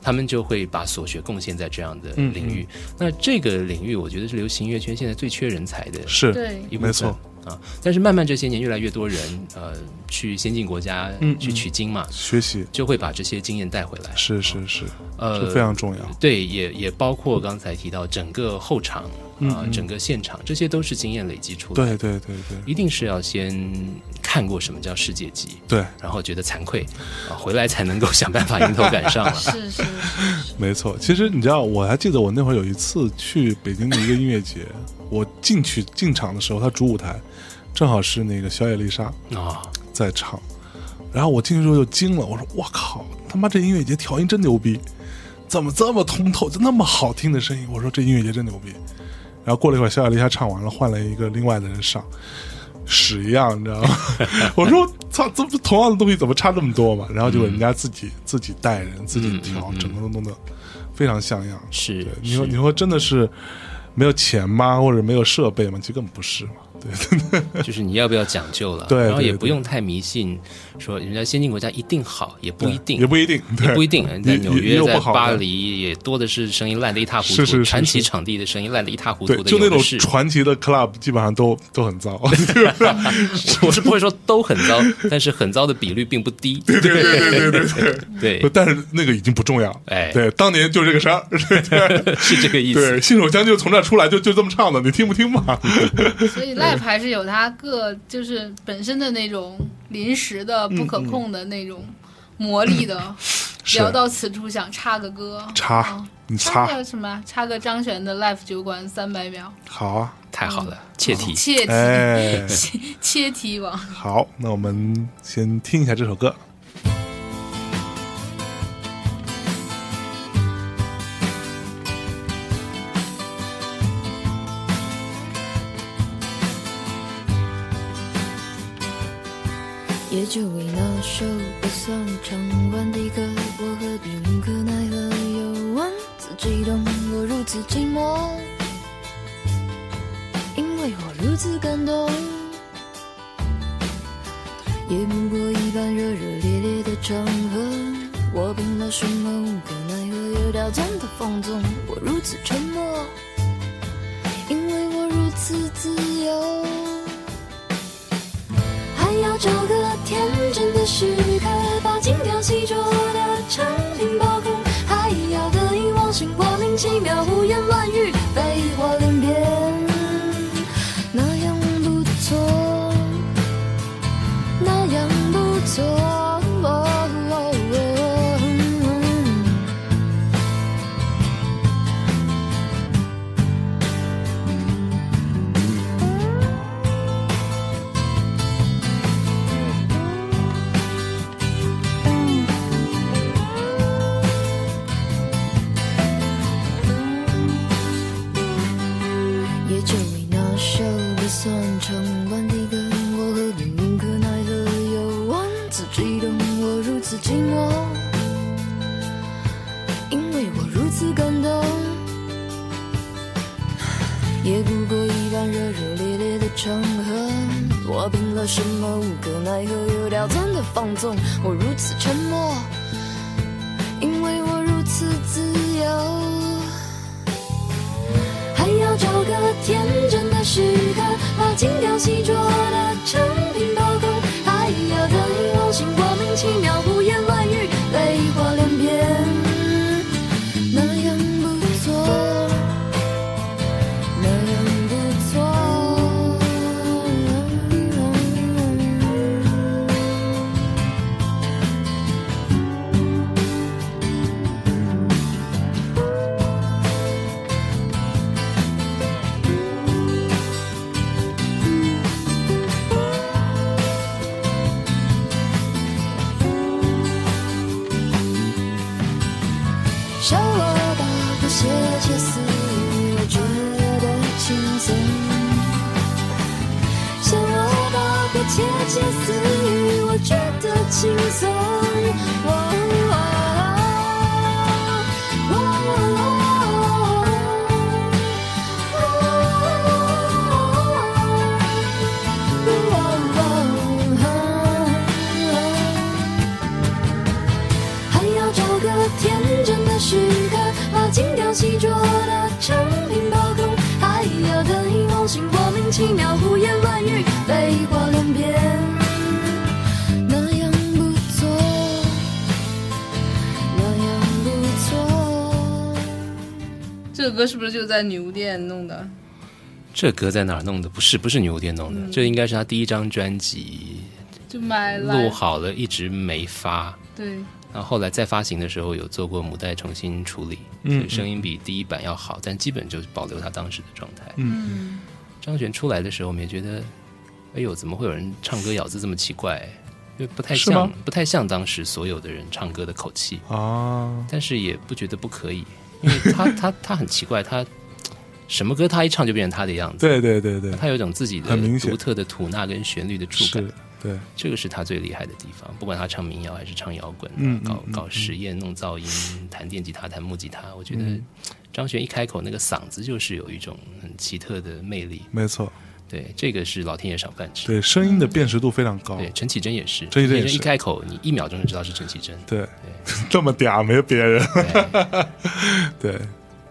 他们就会把所学贡献在这样的嗯领域。那这个领域，我觉得是流行音乐圈现在最缺人才的是对，没错啊。但是慢慢这些年，越来越多人呃去先进国家嗯去取经嘛，学习就会把这些经验带回来。是是是呃，是非常重要，对，也也包括刚才提到整个后场啊、整个现场，这些都是经验累积出来的。对对对对一定是要先看过什么叫世界级，对，然后觉得惭愧啊，回来才能够想办法迎头赶上了。是是是，没错。其实你知道，我还记得我那会儿有一次去北京的一个音乐节，我进去进场的时候，他主舞台正好是那个小野丽莎啊，在唱，然后我进去之后就惊了，我说我靠，他妈这音乐节调音真牛逼，怎么这么通透，就那么好听的声音？我说这音乐节真牛逼。然后过了一会儿，小雅丽莎唱完了，换了一个另外的人上，屎一样，你知道吗？我说操，这不同样的东西怎么差这么多嘛？然后就人家自己、自己带人，自己调，整个都弄得非常像样。是对，你说你说真的是没有钱吗？或者没有设备吗？其实根本不是嘛。对，就是你要不要讲究了，对然后也不用太迷信，说人家先进国家一定好，也不一定，也不一定，也，不一定。在纽约、在巴黎，也多的是声音烂的一塌糊涂，是是是传奇场地的声音烂的一塌糊涂，的，就那种是。传奇的 club 基本上都都很糟。我是不会说都很糟，但是很糟的比率并不低。对对对对对对对。对，但是那个已经不重要，哎对，当年就这个事儿，对 是这个意思。对，信手将就从这出来，就就这么唱的，你听不听嘛？所以 live 还是有它各就是本身的那种临时的不可控的那种魔力的。聊到此处，想插个歌，插嗯你插插个什么？插个张悬的 Life 酒馆三百秒，好啊，太好了，切题。切题，切题王。好，那我们先听一下这首歌。也就为那首不算唱完的歌，我何必无可奈何？又问自己，懂我如此寂寞，因为我如此感动。也不过一般热热烈烈的场合，我凭了什么无可奈何？又刁钻的放纵，我如此沉默，因为我如此自由。找个天真的时刻，把精雕细琢的成品包空，还要得意忘形，莫名其妙，胡言乱语，了什么无可奈何？又刁钻的放纵，我如此沉默，因为我如此自由。还要找个天真的时刻，把精雕细琢的成轻松。还要找个天真的时刻，把精雕细琢的成品包空，还要得意忘形，莫名其妙，胡言乱语，废个歌是不是就在女巫店弄的？这歌在哪儿弄的？不是，不是女巫店弄的，这应该是他第一张专辑就买了录好了，一直没发。对，然后后来再发行的时候有做过母带重新处理，嗯所以声音比第一版要好，但基本就是保留他当时的状态。嗯，张悬出来的时候，我们也觉得，哎呦，怎么会有人唱歌咬字这么奇怪？因为不太像，不太像当时所有的人唱歌的口气，啊，但是也不觉得不可以，因为他 他他很奇怪，他什么歌他一唱就变成他的样子，对对对对，他有一种自己的独特的吐纳跟旋律的触感，，对，这个是他最厉害的地方。不管他唱民谣还是唱摇滚，搞嗯嗯嗯搞实验、弄噪音、弹电吉他、弹木吉他，我觉得嗯。张悬一开口，那个嗓子就是有一种很奇特的魅力。没错，对，这个是老天爷赏饭吃。对，声音的辨识度非常高，对，陈绮贞也是，陈绮贞也是。一开口，你一秒钟就知道是陈绮贞。对，这么嗲没有别人，对。对，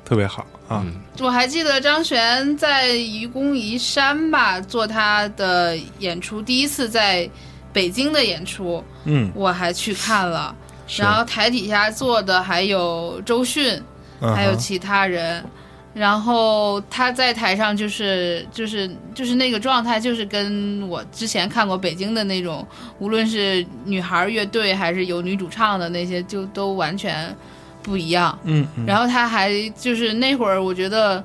特别好啊，嗯，我还记得张悬在愚公移山吧做他的演出，第一次在北京的演出，嗯，我还去看了。然后台底下坐的还有周迅，还有其他人。然后他在台上就是就是就是那个状态，就是跟我之前看过北京的那种，无论是女孩乐队还是有女主唱的那些，就都完全不一样。嗯嗯，然后他还就是那会儿，我觉得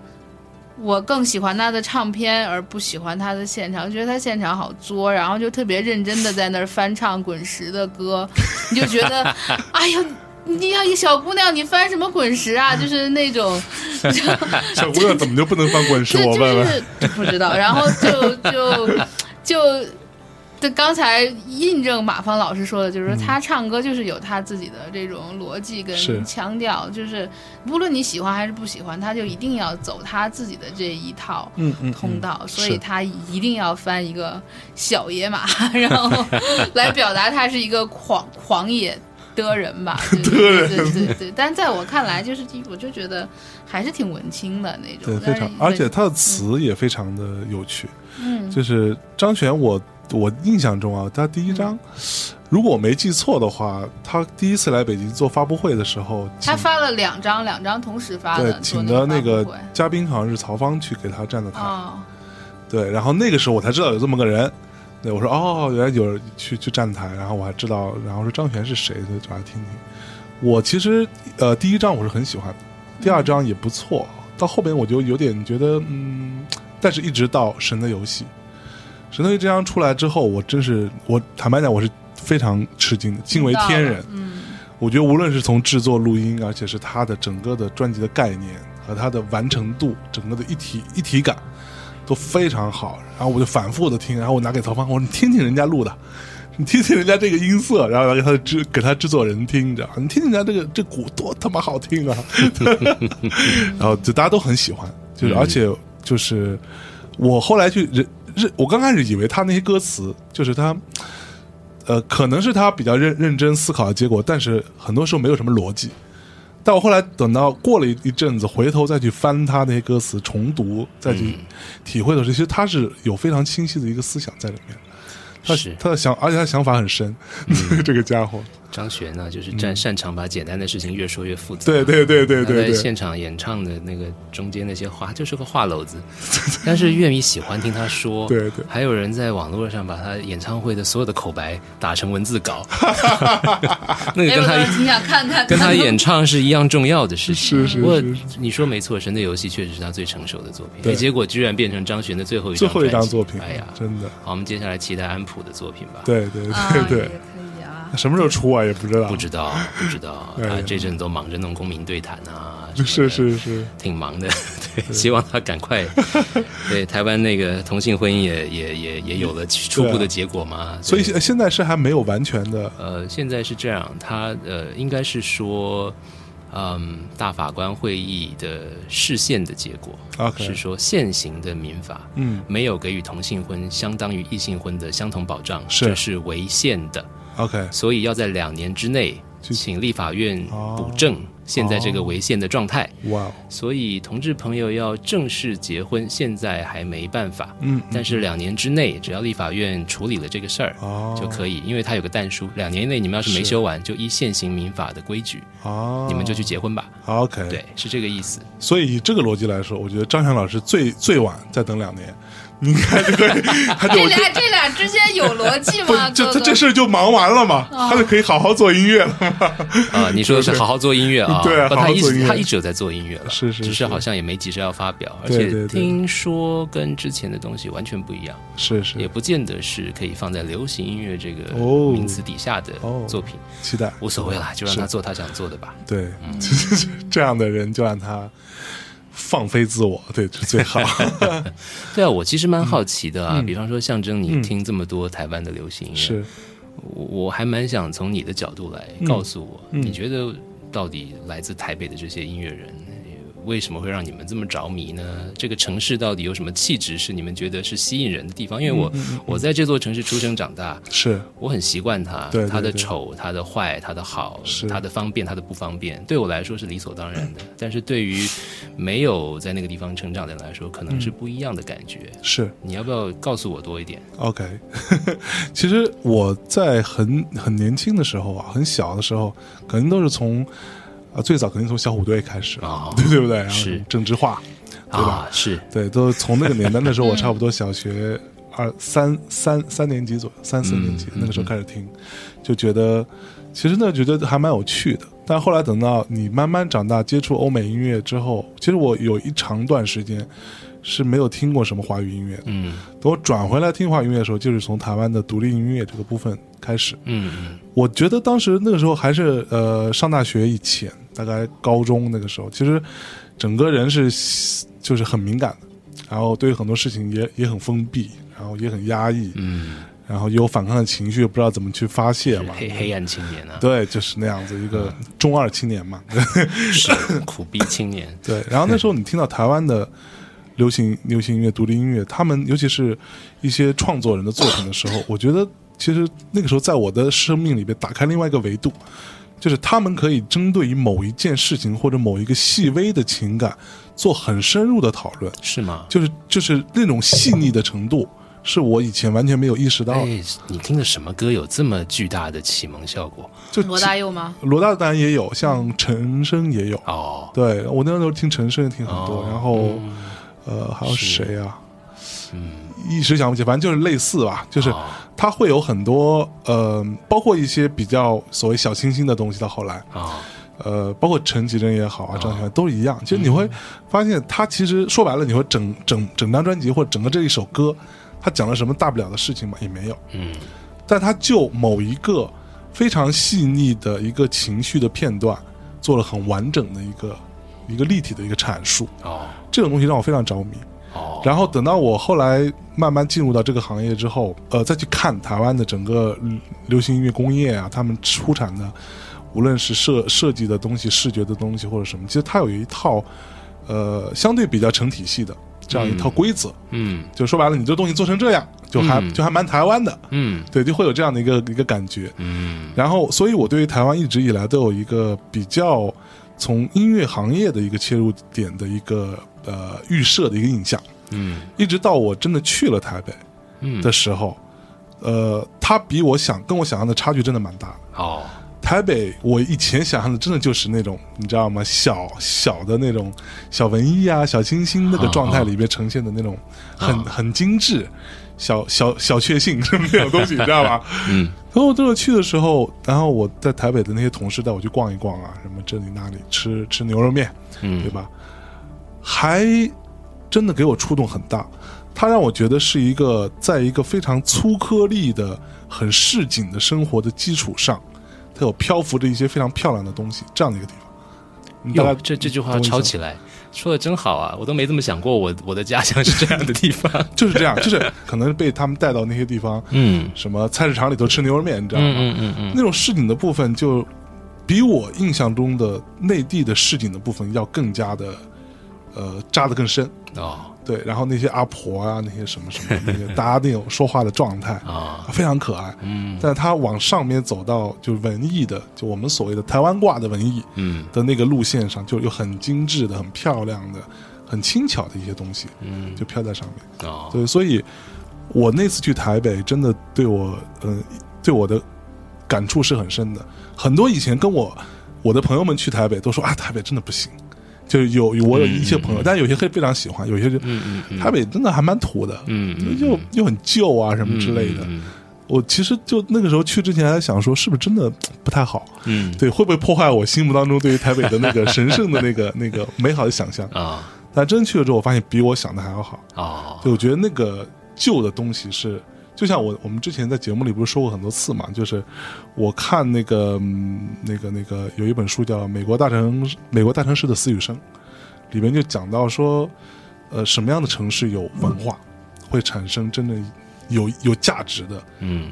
我更喜欢他的唱片，而不喜欢他的现场。觉得他现场好作，然后就特别认真的在那儿翻唱滚石的歌，你就觉得，哎呀。你要，一小姑娘，你翻什么滚石啊？就是那种，小姑娘怎么就不能翻滚石？这我问问，就是不知道，然后就就就，对，刚才印证马芳老师说的，就是说他唱歌就是有他自己的这种逻辑跟是腔调，就是无论你喜欢还是不喜欢，他就一定要走他自己的这一套嗯嗯，通道，所以他一定要翻一个小野马，然后 来表达他是一个狂狂野。的人吧，对对对对对对，但在我看来，就是我就觉得还是挺文青的那种，对，非常，而且他的词也非常的有趣。嗯，就是张悬我，我印象中啊，他第一张，如果我没记错的话，他第一次来北京做发布会的时候，他发了两张，两张同时发的，对请的那个嘉宾好像是曹芳去给他站的台，哦，对，然后那个时候我才知道有这么个人。对，我说哦，原来有人去去站台，然后我还知道，然后说张悬是谁，就找来听听。我其实呃第一张我是很喜欢的，第二张也不错，到后边我就有点觉得嗯，但是一直到《神的游戏》，《神的游戏》这张出来之后，我真是我坦白讲我是非常吃惊的，惊为天人。嗯，我觉得无论是从制作、录音，而且是他的整个的专辑的概念和他的完成度，整个的一体一体感都非常好。然后我就反复的听，然后我拿给曹芳，我说你听听人家录的，你听听人家这个音色，然后拿给他的制给他制作人听，你知道？你听听人家这个这鼓多他妈好听啊！然后就大家都很喜欢，就是、嗯而且就是我后来去认认，我刚开始以为他那些歌词就是他。呃，可能是他比较认认真思考的结果，但是很多时候没有什么逻辑。但我后来等到过了一一阵子，回头再去翻他那些歌词，重读，再去体会的时候，其实他是有非常清晰的一个思想在里面。他是他的想，而且他想法很深，这个家伙。张悬呢，就是擅擅长把简单的事情越说越复杂。对对对对他在对对，现场演唱的那个中间那些话，就是个话篓子，但是乐迷喜欢听他说。对对还有人在网络上把他演唱会的所有的口白打成文字稿，那个哎，跟他我挺想看看，跟他演唱是一样重要的事情。是是不过你说没错，《神的游戏》确实是他最成熟的作品，对哎结果居然变成张悬的最后一最后一张作品，哎呀，真的，好，我们接下来期待安普的作品吧。对对啊，对对。什么时候出啊也不知道，不知道，不知道，哎呀他这阵都忙着弄公民对谈啊，是是是，挺忙的。对，希望他赶快。对，台湾那个同性婚姻也也也也有了初步的结果嘛。所以现在是还没有完全的。呃，现在是这样，他呃，应该是说。嗯，大法官会议的视线的结果是说，现行的民法嗯没有给予同性婚相当于异性婚的相同保障，这是违宪的。OK，所以要在两年之内请立法院补正。现在这个违宪的状态，哇！所以同志朋友要正式结婚，现在还没办法。嗯，但是两年之内，只要立法院处理了这个事儿，哦，就可以，因为他有个弹书，两年内你们要是没修完，就依现行民法的规矩，哦，你们就去结婚吧。OK，对，是这个意思。所以以这个逻辑来说，我觉得张翔老师最最晚再等两年。你看这个，这俩 这俩之间有逻辑吗？这这这事就忙完了嘛，他就可以好好做音乐了嘛。啊，你说的是好好做音乐啊？对，他一直他一直有在做音乐了，是是，只是好像也没急着要发表，而且听说跟之前的东西完全不一样，是是，也不见得是可以放在流行音乐这个名词底下的作品。期待，无所谓了，就让他做他想做的吧。对，这样的人就让他。放飞自我，对，最好。对啊，我其实蛮好奇的啊。比方说，象征你听这么多台湾的流行音乐，是，我还蛮想从你的角度来告诉我，你觉得到底来自台北的这些音乐人。为什么会让你们这么着迷呢？这个城市到底有什么气质是你们觉得是吸引人的地方？因为我我在这座城市出生长大，是我很习惯它，它的丑、它的坏、它的好、它的方便、它的不方便，对我来说是理所当然的。但是对于没有在那个地方成长的人来说，可能是不一样的感觉。是，你要不要告诉我多一点？OK，其实我在很很年轻的时候啊，很小的时候，可能都是从。啊，最早肯定从小虎队开始啊，对对不对？是郑智化，对吧？是对，都从那个年代那时候，我差不多小学 二三三三年级左右，三四年级那个时候开始听，就觉得其实那觉得还蛮有趣的。但后来等到你慢慢长大，接触欧美音乐之后，其实我有一长段时间是没有听过什么华语音乐。嗯，等我转回来听华语音乐的时候，就是从台湾的独立音乐这个部分开始。嗯嗯，我觉得当时那个时候还是呃上大学以前。大概高中那个时候，其实整个人是就是很敏感的，然后对很多事情也也很封闭，然后也很压抑，嗯，然后有反抗的情绪，不知道怎么去发泄嘛。黑黑暗青年啊，对，就是那样子一个中二青年嘛，是苦逼青年。对，然后那时候你听到台湾的流行流行音乐、独立音乐，他们尤其是一些创作人的作品的时候，我觉得其实那个时候在我的生命里边打开另外一个维度。就是他们可以针对于某一件事情或者某一个细微的情感做很深入的讨论，是吗？就是就是那种细腻的程度，是我以前完全没有意识到。哎，你听的什么歌有这么巨大的启蒙效果？就罗大佑吗？罗大当然也有，像陈升也有。哦，对我那时候听陈升也听很多，然后呃还有谁啊？嗯。一时想不起，反正就是类似吧，就是他会有很多呃，包括一些比较所谓小清新的东西。到后来啊，呃，包括陈绮贞也好啊，张学友都一样。其实你会发现，他其实说白了，你会整整整张专辑或者整个这一首歌，他讲了什么大不了的事情吗？也没有。嗯，但他就某一个非常细腻的一个情绪的片段，做了很完整的一个一个立体的一个阐述。哦，这种东西让我非常着迷。然后等到我后来慢慢进入到这个行业之后，呃，再去看台湾的整个流行音乐工业啊，他们出产的，无论是设设计的东西、视觉的东西或者什么，其实它有一套，呃，相对比较成体系的这样一套规则。嗯，就说白了，你这东西做成这样，就还就还蛮台湾的。嗯，对，就会有这样的一个一个感觉。嗯，然后，所以我对于台湾一直以来都有一个比较从音乐行业的一个切入点的一个呃预设的一个印象。嗯，一直到我真的去了台北，嗯的时候，呃，他比我想跟我想象的差距真的蛮大的。哦，台北我以前想象的真的就是那种你知道吗？小小的那种小文艺啊，小清新那个状态里边呈现的那种很很精致，小小小确幸什么那种东西，你知道吧？嗯。然后等我去的时候，然后我在台北的那些同事带我去逛一逛啊，什么这里那里吃吃牛肉面，嗯，对吧？还。真的给我触动很大，它让我觉得是一个在一个非常粗颗粒的、很市井的生活的基础上，它有漂浮着一些非常漂亮的东西，这样的一个地方。哟，这这句话抄起来。说的真好啊！我都没这么想过，我我的家乡是这样的地方，就是这样，就是可能被他们带到那些地方，嗯，什么菜市场里头吃牛肉面，你知道吗？嗯嗯嗯，那种市井的部分，就比我印象中的内地的市井的部分要更加的，呃，扎得更深哦。对，然后那些阿婆啊，那些什么什么，那些 大家那种说话的状态啊，非常可爱。嗯，但他往上面走到就文艺的，就我们所谓的台湾挂的文艺，嗯，的那个路线上，就有很精致的、很漂亮的、很轻巧的一些东西，嗯，就飘在上面。哦，对，所以我那次去台北，真的对我，嗯，对我的感触是很深的。很多以前跟我我的朋友们去台北，都说啊，台北真的不行。就有我有一些朋友，但有些会非常喜欢，有些就台北真的还蛮土的，嗯，又又很旧啊什么之类的。我其实就那个时候去之前还想说，是不是真的不太好？嗯，对，会不会破坏我心目当中对于台北的那个神圣的那个那个美好的想象啊？但真去了之后，我发现比我想的还要好啊！对，我觉得那个旧的东西是。就像我我们之前在节目里不是说过很多次嘛，就是我看那个那个那个有一本书叫《美国大城美国大城市的死与生》，里面就讲到说，呃，什么样的城市有文化，会产生真的有有价值的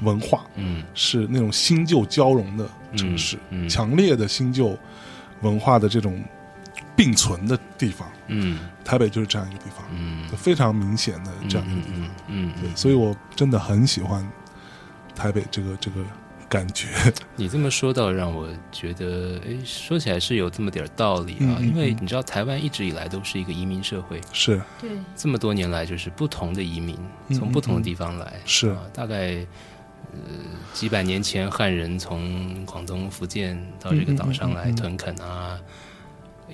文化，嗯，是那种新旧交融的城市，嗯。强烈的新旧文化的这种。并存的地方，嗯，台北就是这样一个地方，嗯，非常明显的这样一个地方，嗯，对，所以我真的很喜欢台北这个这个感觉。你这么说到，让我觉得，哎，说起来是有这么点道理啊。因为你知道，台湾一直以来都是一个移民社会，是。对，这么多年来就是不同的移民从不同的地方来，是。大概呃几百年前汉人从广东、福建到这个岛上来屯垦啊。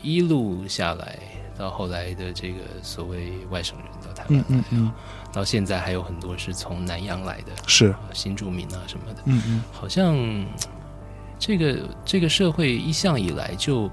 一路下来，到后来的这个所谓外省人到台湾来啊，到现在还有很多是从南洋来的，是新住民啊什么的。嗯嗯，好像这个这个社会一向以来就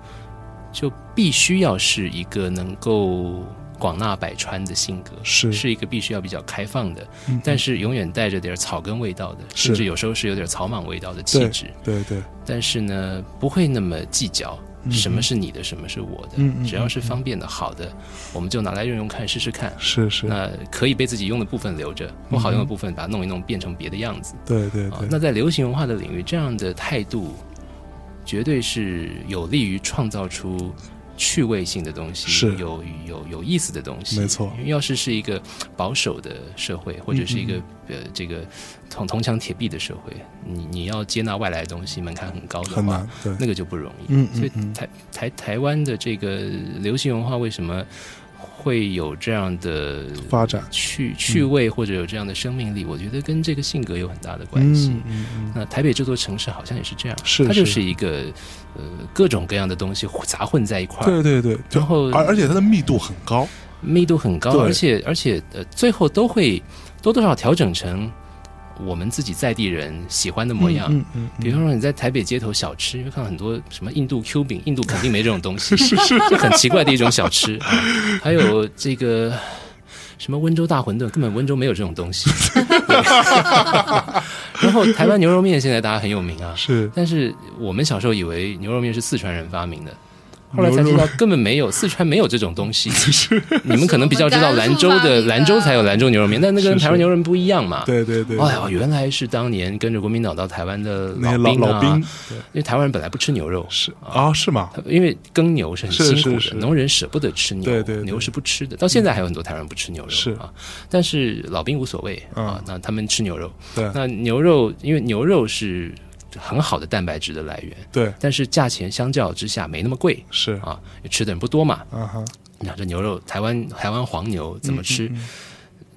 就必须要是一个能够广纳百川的性格，是是一个必须要比较开放的，但是永远带着点草根味道的，甚至有时候是有点草莽味道的气质。对对，但是呢，不会那么计较。什么是你的，什么是我的？只要是方便的、好的，我们就拿来用用看，试试看。是是。那可以被自己用的部分留着，不好用的部分把它弄一弄，变成别的样子。对对对。那在流行文化的领域，这样的态度绝对是有利于创造出。趣味性的东西是有有有意思的东西，没错。因为要是是一个保守的社会，或者是一个呃这个铜铜墙铁壁的社会，你你要接纳外来的东西，门槛很高的话，那个就不容易。嗯所以台台台湾的这个流行文化为什么？会有这样的发展趣趣味，或者有这样的生命力，我觉得跟这个性格有很大的关系。那台北这座城市好像也是这样，是它就是一个呃各种各样的东西杂混在一块儿。对对对，然后而而且它的密度很高，密度很高，而且而且呃最后都会多多少调整成。我们自己在地人喜欢的模样，嗯嗯，比方说你在台北街头小吃，会看到很多什么印度 Q 饼，印度肯定没这种东西，是 是，很奇怪的一种小吃。还有这个什么温州大馄饨，根本温州没有这种东西。然后台湾牛肉面现在大家很有名啊，是，但是我们小时候以为牛肉面是四川人发明的。后来才知道根本没有四川没有这种东西，你们可能比较知道兰州的兰州才有兰州牛肉面，但那跟台湾牛肉面不一样嘛。对对对。哎呀，原来是当年跟着国民党到台湾的老兵啊，因为台湾人本来不吃牛肉，是。啊，是吗？因为耕牛是很辛苦的，农人舍不得吃牛，对对，牛是不吃的。到现在还有很多台湾人不吃牛肉，是。啊，但是老兵无所谓啊，那他们吃牛肉。对，那牛肉因为牛肉是。很好的蛋白质的来源，对，但是价钱相较之下没那么贵，是。啊，吃的人不多嘛，啊哈，你看这牛肉，台湾台湾黄牛怎么吃？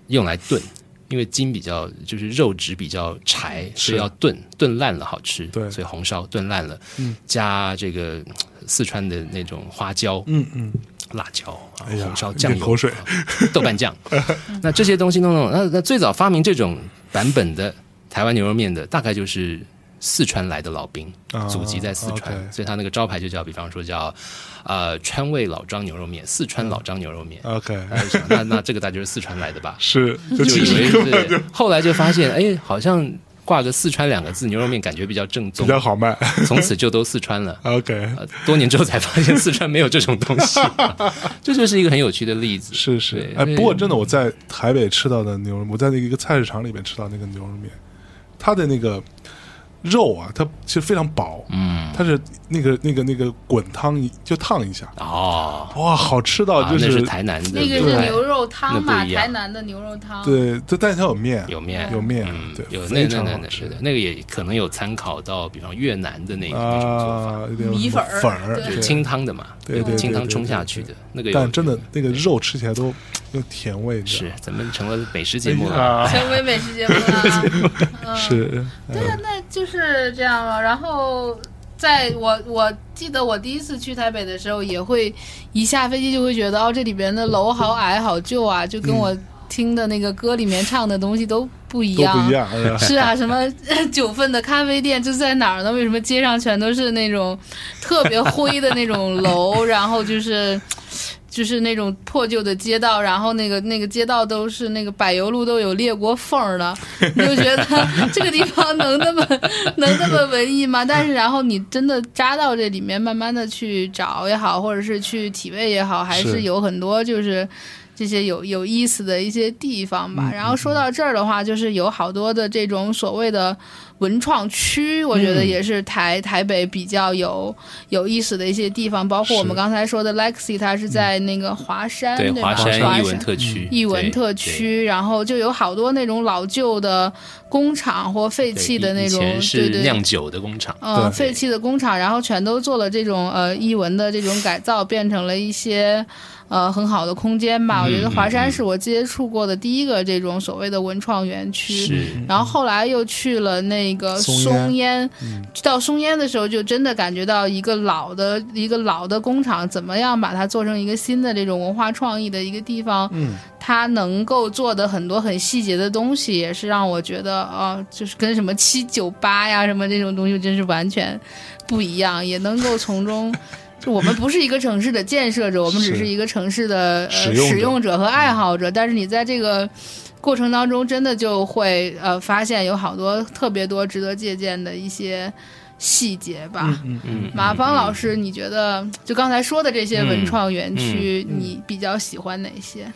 用来炖，因为筋比较就是肉质比较柴，所以要炖，炖烂了好吃，对，所以红烧炖烂了，嗯，加这个四川的那种花椒，嗯嗯，辣椒啊，红烧酱油，口水，豆瓣酱，那这些东西弄弄，那那最早发明这种版本的台湾牛肉面的，大概就是。四川来的老兵，祖籍在四川，所以他那个招牌就叫，比方说叫，呃，川味老张牛肉面，四川老张牛肉面。OK，那那这个大就是四川来的吧？是，就以为是。后来就发现，哎，好像挂个四川两个字，牛肉面感觉比较正宗，比较好卖。从此就都四川了。OK，多年之后才发现四川没有这种东西，这就是一个很有趣的例子。是是，哎，不过真的我在台北吃到的牛肉，我在那个一个菜市场里面吃到那个牛肉面，它的那个。肉啊，它其实非常薄，嗯，它是那个那个那个滚汤就烫一下，哦，哇，好吃到就是台南的那个是牛肉汤嘛，台南的牛肉汤，对，这但是它有面，有面，有面，对，有那那那是的，那个也可能有参考到，比方越南的那那种做法，米粉粉儿，就是清汤的嘛，对对，清汤冲下去的那个，但真的那个肉吃起来都有甜味，是，咱们成了美食节目了，成为美食节目了，是，对啊，那就是。是这样了，然后在我我记得我第一次去台北的时候，也会一下飞机就会觉得哦，这里边的楼好矮好旧啊，就跟我听的那个歌里面唱的东西都不一样。不一样，是啊，什么 九份的咖啡店就在哪儿呢？为什么街上全都是那种特别灰的那种楼？然后就是。就是那种破旧的街道，然后那个那个街道都是那个柏油路都有裂过缝的，你就觉得这个地方能那么能那么文艺吗？但是然后你真的扎到这里面，慢慢的去找也好，或者是去体味也好，还是有很多就是这些有有意思的一些地方吧。然后说到这儿的话，就是有好多的这种所谓的。文创区，我觉得也是台台北比较有有意思的一些地方，包括我们刚才说的 Lexi，它是在那个华山，对华山艺文特区，艺文特区，然后就有好多那种老旧的工厂或废弃的那种，对对，酿酒的工厂，嗯，废弃的工厂，然后全都做了这种呃艺文的这种改造，变成了一些。呃，很好的空间吧？我觉得华山是我接触过的第一个这种所谓的文创园区。然后后来又去了那个松烟，到松烟的时候，就真的感觉到一个老的一个老的工厂，怎么样把它做成一个新的这种文化创意的一个地方？嗯，它能够做的很多很细节的东西，也是让我觉得啊，就是跟什么七九八呀什么这种东西，真是完全不一样，也能够从中。我们不是一个城市的建设者，我们只是一个城市的呃使用者和爱好者。但是你在这个过程当中，真的就会呃发现有好多特别多值得借鉴的一些细节吧。嗯嗯。马芳老师，你觉得就刚才说的这些文创园区，你比较喜欢哪些？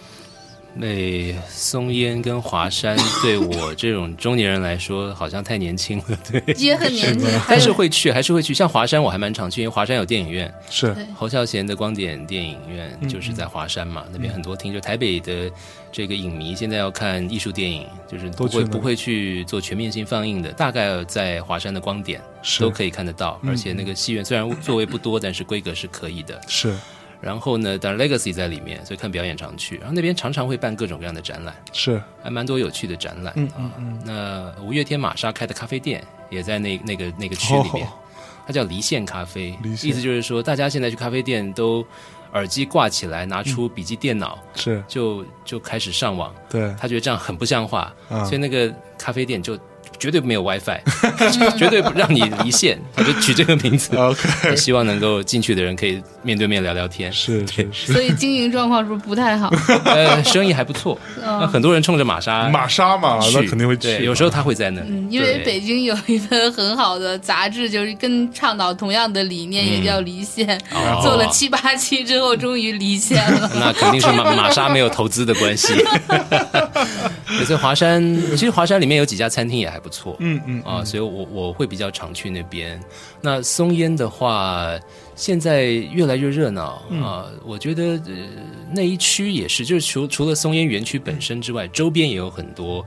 那松烟跟华山对我这种中年人来说，好像太年轻了，对，也很年轻，但是会去，还是会去。像华山，我还蛮常去，因为华山有电影院，是。侯孝贤的光点电影院就是在华山嘛，那边很多厅。就台北的这个影迷现在要看艺术电影，就是不会不会去做全面性放映的，大概在华山的光点都可以看得到，而且那个戏院虽然座位不多，但是规格是可以的，是。然后呢，当然 Legacy 在里面，所以看表演常去。然后那边常常会办各种各样的展览，是还蛮多有趣的展览啊。那五月天玛莎开的咖啡店也在那那个那个区里面，它叫离线咖啡，意思就是说大家现在去咖啡店都耳机挂起来，拿出笔记电脑，是就就开始上网。对他觉得这样很不像话，所以那个咖啡店就。绝对没有 WiFi，绝对不让你离线，我就取这个名字。OK，希望能够进去的人可以面对面聊聊天。是是是。所以经营状况是不是不太好？呃，生意还不错。那很多人冲着玛莎，玛莎嘛，那肯定会去。有时候他会在那。嗯，因为北京有一份很好的杂志，就是跟倡导同样的理念，也叫离线。做了七八期之后，终于离线了。那肯定是玛玛莎没有投资的关系。所以华山，其实华山里面有几家餐厅也还不。错，嗯嗯啊，所以我我会比较常去那边。那松烟的话，现在越来越热闹啊。我觉得呃那一区也是，就是除除了松烟园区本身之外，周边也有很多。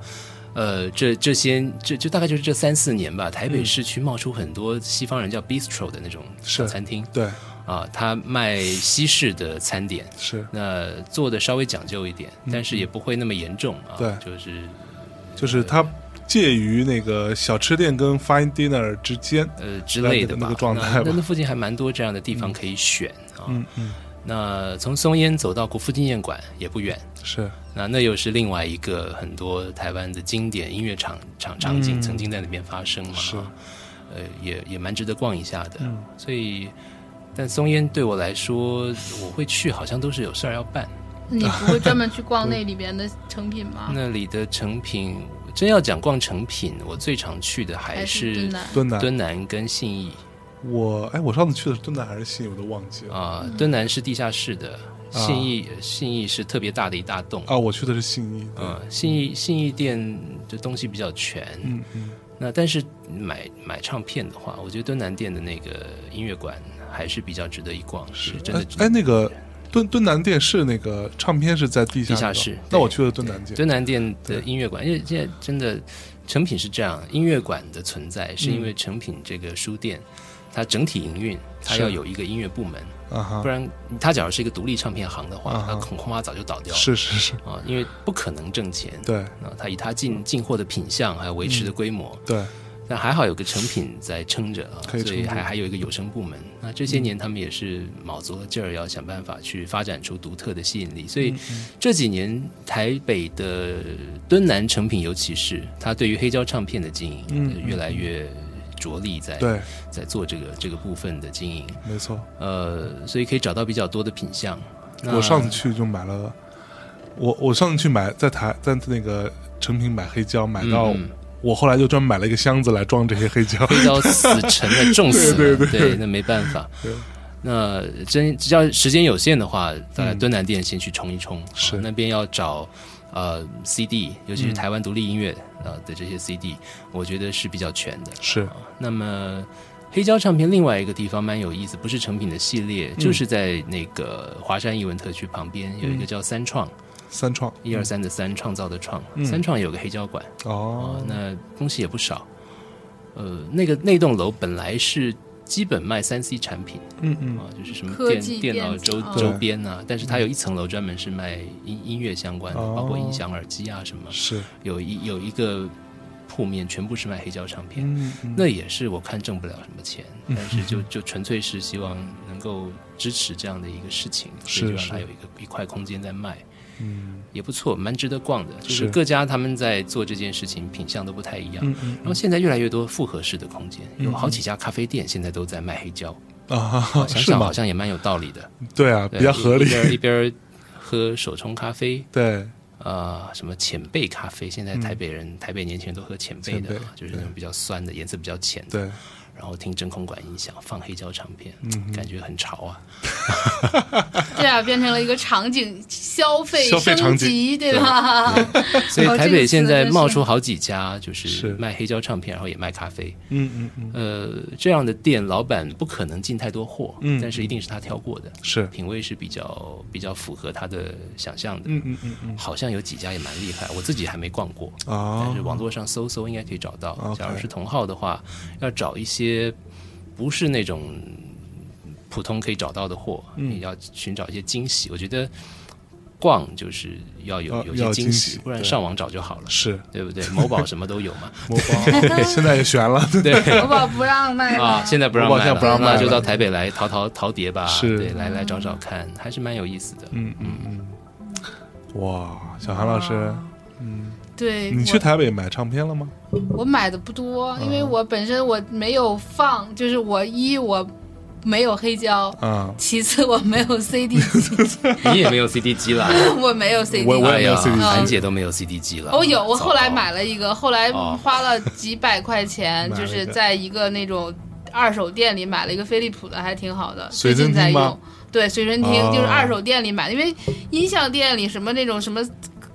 呃，这这些这就大概就是这三四年吧，台北市区冒出很多西方人叫 bistro 的那种小餐厅。对啊，他卖西式的餐点，是那做的稍微讲究一点，但是也不会那么严重啊。对，就是就是他。介于那个小吃店跟 fine dinner 之间，呃之类的那个状态。那那附近还蛮多这样的地方可以选啊。嗯嗯。那从松烟走到国父纪念馆也不远。是。那那又是另外一个很多台湾的经典音乐场场场景曾经在那边发生嘛。是。呃，也也蛮值得逛一下的。嗯。所以，但松烟对我来说，我会去，好像都是有事儿要办。你不会专门去逛那里边的成品吗？那里的成品。真要讲逛成品，我最常去的还是敦南、敦南跟信义。我哎，我上次去的是敦南还是信义，我都忘记了啊。敦南是地下室的，信义信义是特别大的一大栋啊。我去的是信义，嗯，信义信义店的东西比较全，嗯嗯。那但是买买唱片的话，我觉得敦南店的那个音乐馆还是比较值得一逛，是真的。哎，那个敦敦南店是那个唱片是在地下地下室，那我去了敦南店。敦南店的音乐馆，因为现在真的成品是这样，音乐馆的存在是因为成品这个书店。它整体营运，它要有一个音乐部门，不然它假如是一个独立唱片行的话，它恐恐怕早就倒掉了。是是是啊，因为不可能挣钱。对啊，它以它进进货的品相还有维持的规模，对，但还好有个成品在撑着啊，所以还还有一个有声部门。那这些年他们也是卯足了劲儿，要想办法去发展出独特的吸引力。所以这几年台北的敦南成品，尤其是它对于黑胶唱片的经营，越来越。着力在对在做这个这个部分的经营，没错。呃，所以可以找到比较多的品相。我上次去就买了，我我上次去买在台在那个成品买黑胶，买到我后来就专门买了一个箱子来装这些黑胶。黑胶死沉的，重死 了，对，那没办法。那真只要时间有限的话，在敦南店先去冲一冲，是那边要找。呃，CD，尤其是台湾独立音乐呃的这些 CD，我觉得是比较全的。是，那么黑胶唱片另外一个地方蛮有意思，不是成品的系列，就是在那个华山艺文特区旁边有一个叫三创，三创。一二三的三创造的创，三创有个黑胶馆。哦，那东西也不少。呃，那个那栋楼本来是。基本卖三 C 产品，嗯嗯。啊，就是什么电电脑周周边啊，但是它有一层楼专门是卖音音乐相关的，包括音响、耳机啊什么。是。有一有一个铺面全部是卖黑胶唱片，那也是我看挣不了什么钱，但是就 就纯粹是希望能够支持这样的一个事情，所以就让它有一个一块空间在卖。嗯，也不错，蛮值得逛的。就是各家他们在做这件事情，品相都不太一样。嗯嗯。然后现在越来越多复合式的空间，有好几家咖啡店现在都在卖黑胶啊。想想好像也蛮有道理的。对啊，比较合理。一边一边喝手冲咖啡。对。啊，什么浅焙咖啡？现在台北人、台北年轻人都喝浅焙的，就是那种比较酸的，颜色比较浅的。对。然后听真空管音响，放黑胶唱片，感觉很潮啊！对啊，变成了一个场景消费升级，对吧？所以台北现在冒出好几家，就是卖黑胶唱片，然后也卖咖啡。嗯嗯嗯。呃，这样的店老板不可能进太多货，嗯，但是一定是他挑过的，是品味是比较比较符合他的想象的。嗯嗯嗯嗯。好像有几家也蛮厉害，我自己还没逛过啊，但是网络上搜搜应该可以找到。假如是同号的话，要找一些。些不是那种普通可以找到的货，你要寻找一些惊喜。我觉得逛就是要有有些惊喜，不然上网找就好了，是。对不对？某宝什么都有嘛，某宝 现在也悬了，对，某宝不让卖啊，现在不让卖了，不让卖就到台北来淘淘淘碟吧，是，对，来来找找看，还是蛮有意思的。嗯嗯嗯，哇，小韩老师，嗯。对你去台北买唱片了吗？我买的不多，因为我本身我没有放，就是我一我没有黑胶，嗯，其次我没有 CD 机，你也没有 CD 机了，我没有 CD，我我也没有 CD，韩姐都没有 CD 机了。我有，我后来买了一个，后来花了几百块钱，就是在一个那种二手店里买了一个飞利浦的，还挺好的，最近在用。对，随身听就是二手店里买的，因为音像店里什么那种什么。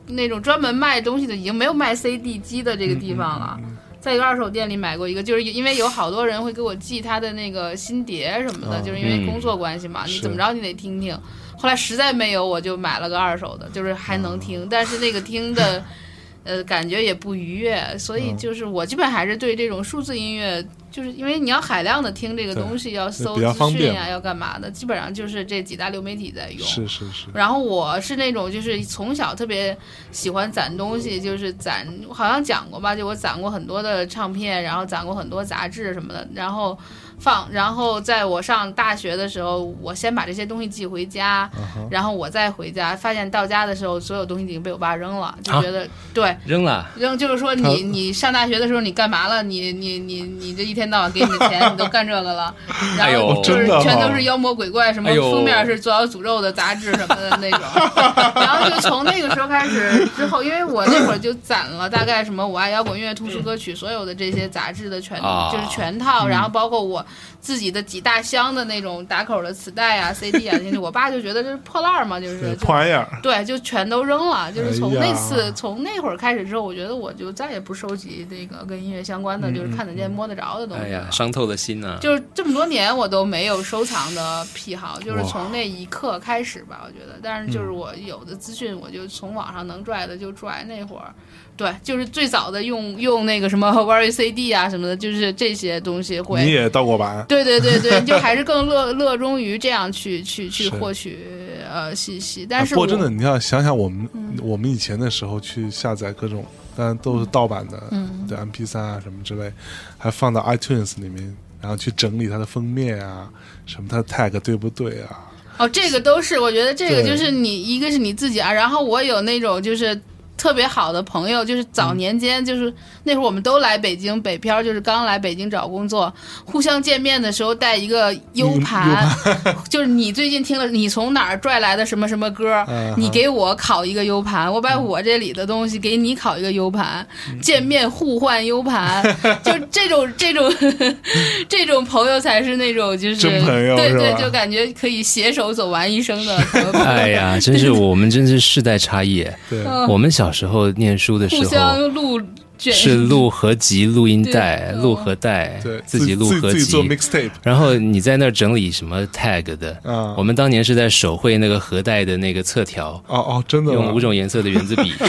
那种专门卖东西的已经没有卖 CD 机的这个地方了，在一个二手店里买过一个，就是因为有好多人会给我寄他的那个新碟什么的，就是因为工作关系嘛，你怎么着你得听听。后来实在没有，我就买了个二手的，就是还能听，但是那个听的。呃，感觉也不愉悦，所以就是我基本还是对这种数字音乐，就是因为你要海量的听这个东西，要搜资讯呀，要干嘛的，基本上就是这几大流媒体在用。是是是。然后我是那种就是从小特别喜欢攒东西，就是攒，好像讲过吧，就我攒过很多的唱片，然后攒过很多杂志什么的，然后。放，然后在我上大学的时候，我先把这些东西寄回家，然后我再回家，发现到家的时候，所有东西已经被我爸扔了，就觉得对。扔了？扔，就是说你你上大学的时候你干嘛了？你你你你这一天天到晚给你的钱，你都干这个了，然后哎就是全都是妖魔鬼怪，什么封面是左小诅咒的杂志什么的那种，然后就从那个时候开始之后，因为我那会儿就攒了大概什么我爱摇滚乐、通俗歌曲所有的这些杂志的全啊。就是全套，然后包括我自己的几大箱的那种打口的磁带啊、CD 啊，就是我爸就觉得这是破烂儿嘛，就是破玩意儿，对，就全都扔了。就是从那次、从那会儿开始之后，我觉得我就再也不收集那个跟音乐相关的，就是看得见摸得着的东西。哎呀，伤透了心呐、就是这么多年我都没有收藏的癖好，就是从那一刻开始吧，我觉得。但是就是我有的资讯，我就从网上能拽的就拽。那会儿，对，就是最早的用用那个什么 玩 CD 啊什么的，就是这些东西会。你也盗过版，对对对对，就还是更乐乐 衷于这样去去去获取呃信息。但是不过真的，你要想想我们、我们以前的时候去下载各种，当然都是盗版的，嗯对 MP 三啊什么之类，还放到 iTunes 里面，然后去整理它的封面啊，什么它的 tag 对不对啊？哦，这个都是，我觉得这个就是你，一个是你自己啊，然后我有那种就是特别好的朋友，就是早年间就是那会儿我们都来北京北漂，就是刚来北京找工作，互相见面的时候带一个 U 盘，就是你最近听了你从哪儿拽来的什么什么歌，嗯你给我拷一个 U 盘，我把我这里的东西给你拷一个 U 盘，见面互换 U 盘，就这种这种 这种朋友才是那种就是真朋友对对，就感觉可以携手走完一生的。哎呀，真是我们真是世代差异。我们小时候念书的时候互候相录卷。是录合集、录音带、录合带对，，自己录合集。做。mixtape 然后你在那儿整理什么 tag 的？啊，我们当年是在手绘那个盒带的那个侧条，哦哦，真的用五种颜色的圆珠笔。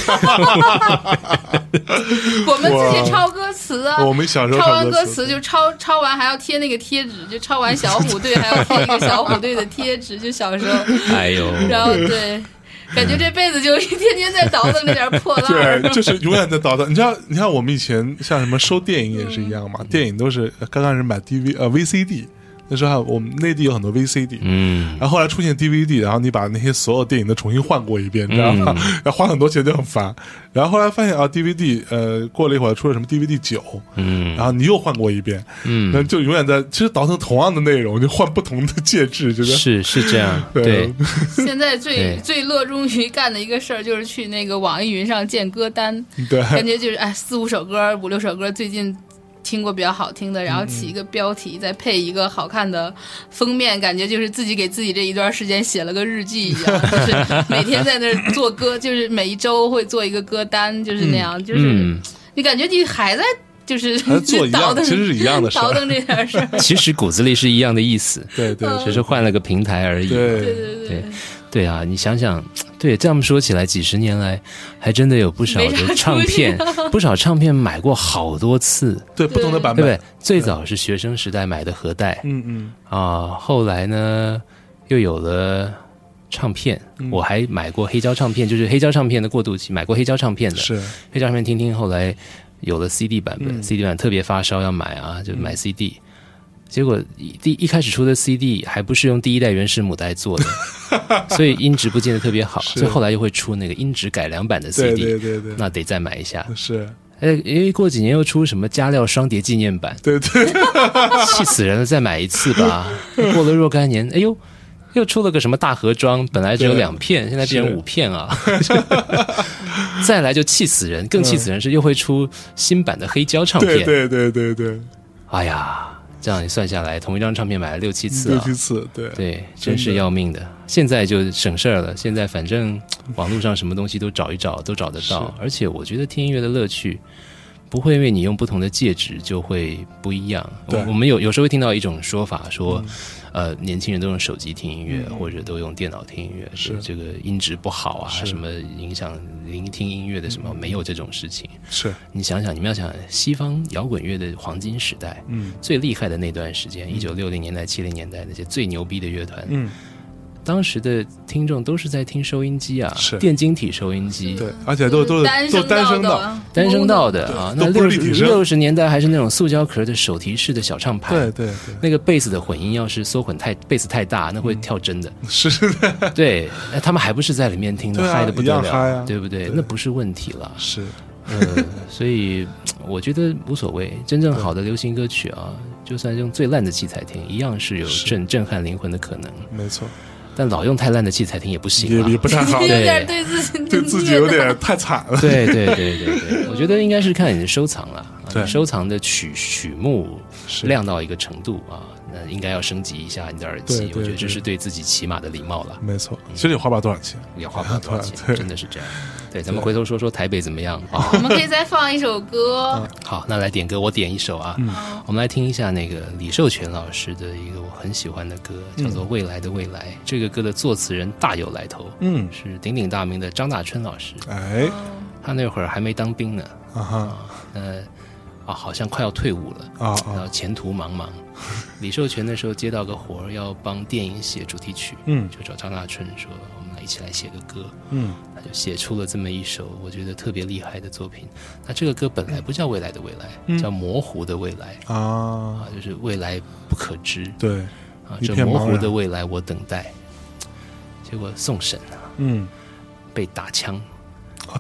我们自己抄歌词啊。我们小时候抄完歌歌词就抄，抄完还要贴那个贴纸，就抄完小虎队还要 贴一个小虎队的贴纸，就小时候，哎呦，然后对，感觉这辈子就一天天在倒腾那点破烂儿。对，就是永远在倒腾。你知道，你看我们以前像什么收电影也是一样嗯嘛，电影都是刚开始买 DV 呃 VCD，那时候还有我们内地有很多 VCD，嗯，然后后来出现 DVD，然后你把那些所有电影都重新换过一遍，你知道吗？然后花很多钱就很烦。然后后来发现啊，DVD 呃过了一会儿出了什么 DVD 九，嗯。然后你又换过一遍，嗯。那就永远在其实倒腾同样的内容，就换不同的介质，就是是是这样，对。对，现在最最乐衷于干的一个事儿，就是去那个网易云上建歌单，对。感觉就是哎四五首歌、五六首歌，最近听过比较好听的，然后起嗯。一个标题，再配一个好看的封面，感觉就是自己给自己这一段时间写了个日记一样，就是每天在那儿做歌，就是每一周会做一个歌单，就是那样，就是嗯，你感觉你还在就是还是做一样，倒腾其实是一样的倒腾这件事儿，其实骨子里是一样的意思，对对只是换了个平台而已。对对对。对对啊，你想想，对这样说起来，几十年来还真的有不少的唱片，不少唱片买过好多次，对不同的版本对不对，？最早是学生时代买的盒带嗯嗯。啊，后来呢又有了唱片，嗯。我还买过黑胶唱片，就是黑胶唱片的过渡期，买过黑胶唱片的，是。黑胶唱片听听，后来有了 CD 版本、嗯。C d 版特别发烧要买啊，就买 CD。结果一第一开始出的 CD 还不是用第一代原始母带做的，所以音质不见得特别好，所以后来又会出那个音质改良版的 CD，对对对，那得再买一下。是哎，因为过几年又出什么加料双碟纪念版，对对 气死人了，再买一次吧。过了若干年，哎呦，又出了个什么大盒装，本来只有两片，现在变成五片啊！再来就气死人，更气死人是又会出新版的黑胶唱片。对对对对对，哎呀，这样你算下来，同一张唱片买了六七次啊六七！次，对对，真是要命的。现在就省事儿了，现在反正网络上什么东西都找一找，都找得到。而且我觉得听音乐的乐趣。不会因为你用不同的介质就会不一样。我我们有有时候会听到一种说法，说，嗯呃，年轻人都用手机听音乐，或者都用电脑听音乐，是。这个音质不好啊，什么影响聆听音乐的什么，没有这种事情。是。你想想，你们要想西方摇滚乐的黄金时代，嗯。最厉害的那段时间，一九六零年代、七零年代那些最牛逼的乐团，嗯当时的听众都是在听收音机啊，是电晶体收音机，对，而且都都是都单声道，单声道的啊。那六六十年代还是那种塑胶壳的手提式的小唱盘，对对对，那个贝斯的混音要是缩混太贝斯太大，那会跳针的。是的，对，那他们还不是在里面听嗨的不得了，啊对不对？对那不是问题了。是呃，所以我觉得无所谓。真正好的流行歌曲啊，就算用最烂的器材听，一样是有震震撼灵魂的可能。没错。但老用太烂的器材听也不行，也也不太好，有点对。自己对自己有点太惨了。对对对对对，我觉得应该是看你的收藏了，收藏的曲曲目亮到一个程度啊。那应该要升级一下你的耳机，我觉得这是对自己起码的礼貌了。没错，其实也花不了多少钱，也花不了多少钱，真的是这样。对，咱们回头说说台北怎么样啊？我们可以再放一首歌。好，那来点歌，我点一首啊。我们来听一下那个李寿全老师的一个我很喜欢的歌，叫做《未来的未来》。这个歌的作词人大有来头，嗯，是鼎鼎大名的张大春老师。哎，他那会儿还没当兵呢。啊哈，呃。啊，好像快要退伍了啊，然后前途茫茫。李寿全那时候接到个活儿，要帮电影写主题曲，嗯，就找张大春说：“我们来一起来写个歌。”嗯，他就写出了这么一首我觉得特别厉害的作品。那这个歌本来不叫未来的未来，叫模糊的未来啊，啊，就是未来不可知。对，啊，这模糊的未来我等待。结果送审啊，嗯，被打枪。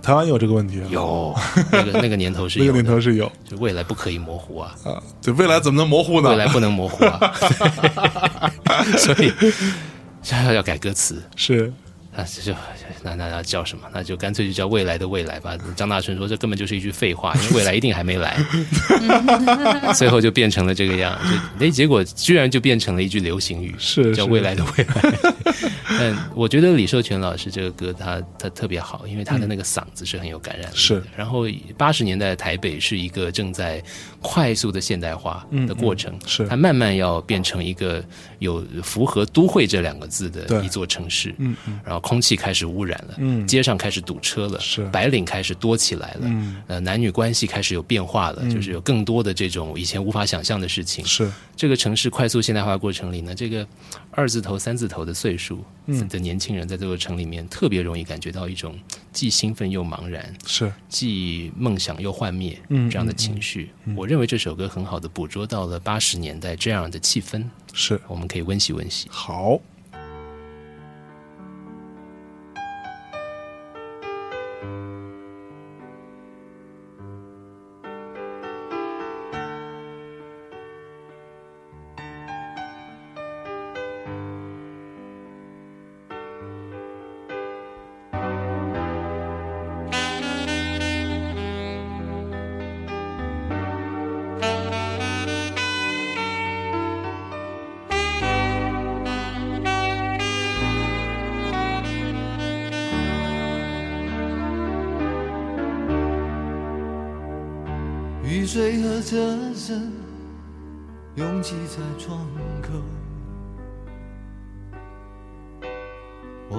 台湾有这个问题，啊有那个那个年头是有，那个年头是有，就未来不可以模糊啊啊！对未来怎么能模糊呢？未来不能模糊啊，所以要要改歌词是。那就那那那叫什么？那就干脆就叫未来的未来吧。张大春说这根本就是一句废话，因为未来一定还没来。最后就变成了这个样，就哎，结果居然就变成了一句流行语，是叫未来的未来。嗯，我觉得李寿全老师这个歌他他特别好，因为他的那个嗓子是很有感染力。是，然后八十年代的台北是一个正在快速的现代化的过程，是它慢慢要变成一个有符合都会这两个字的一座城市。嗯嗯，然后。空气开始污染了，嗯，街上开始堵车了，是白领开始多起来了，嗯，呃，男女关系开始有变化了，就是有更多的这种以前无法想象的事情。是这个城市快速现代化过程里呢，这个二字头、三字头的岁数的年轻人在这座城里面特别容易感觉到一种既兴奋又茫然，是既梦想又幻灭这样的情绪。我认为这首歌很好的捕捉到了八十年代这样的气氛，是我们可以温习温习。好。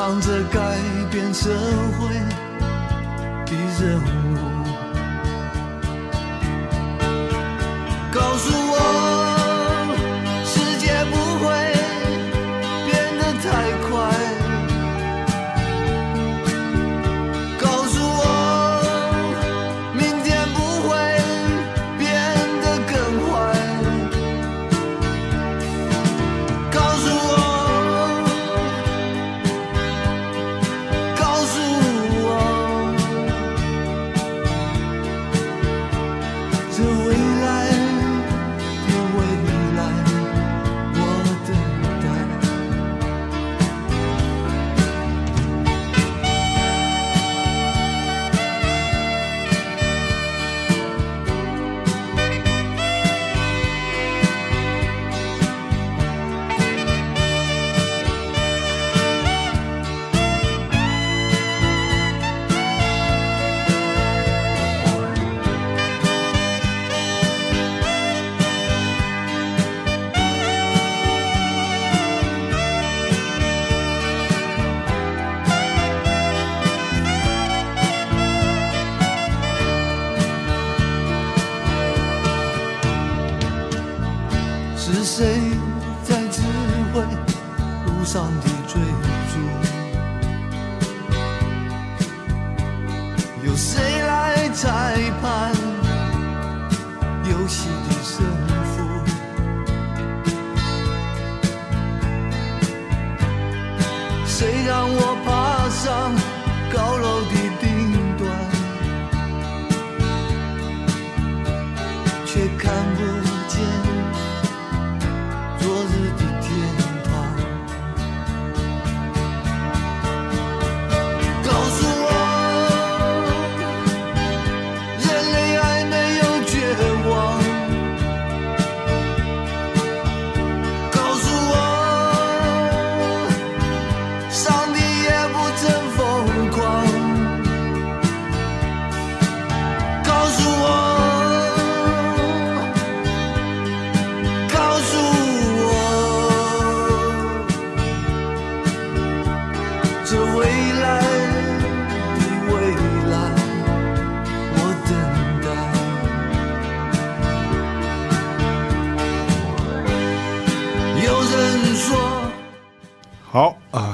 唱着改变社会的任务，告诉我。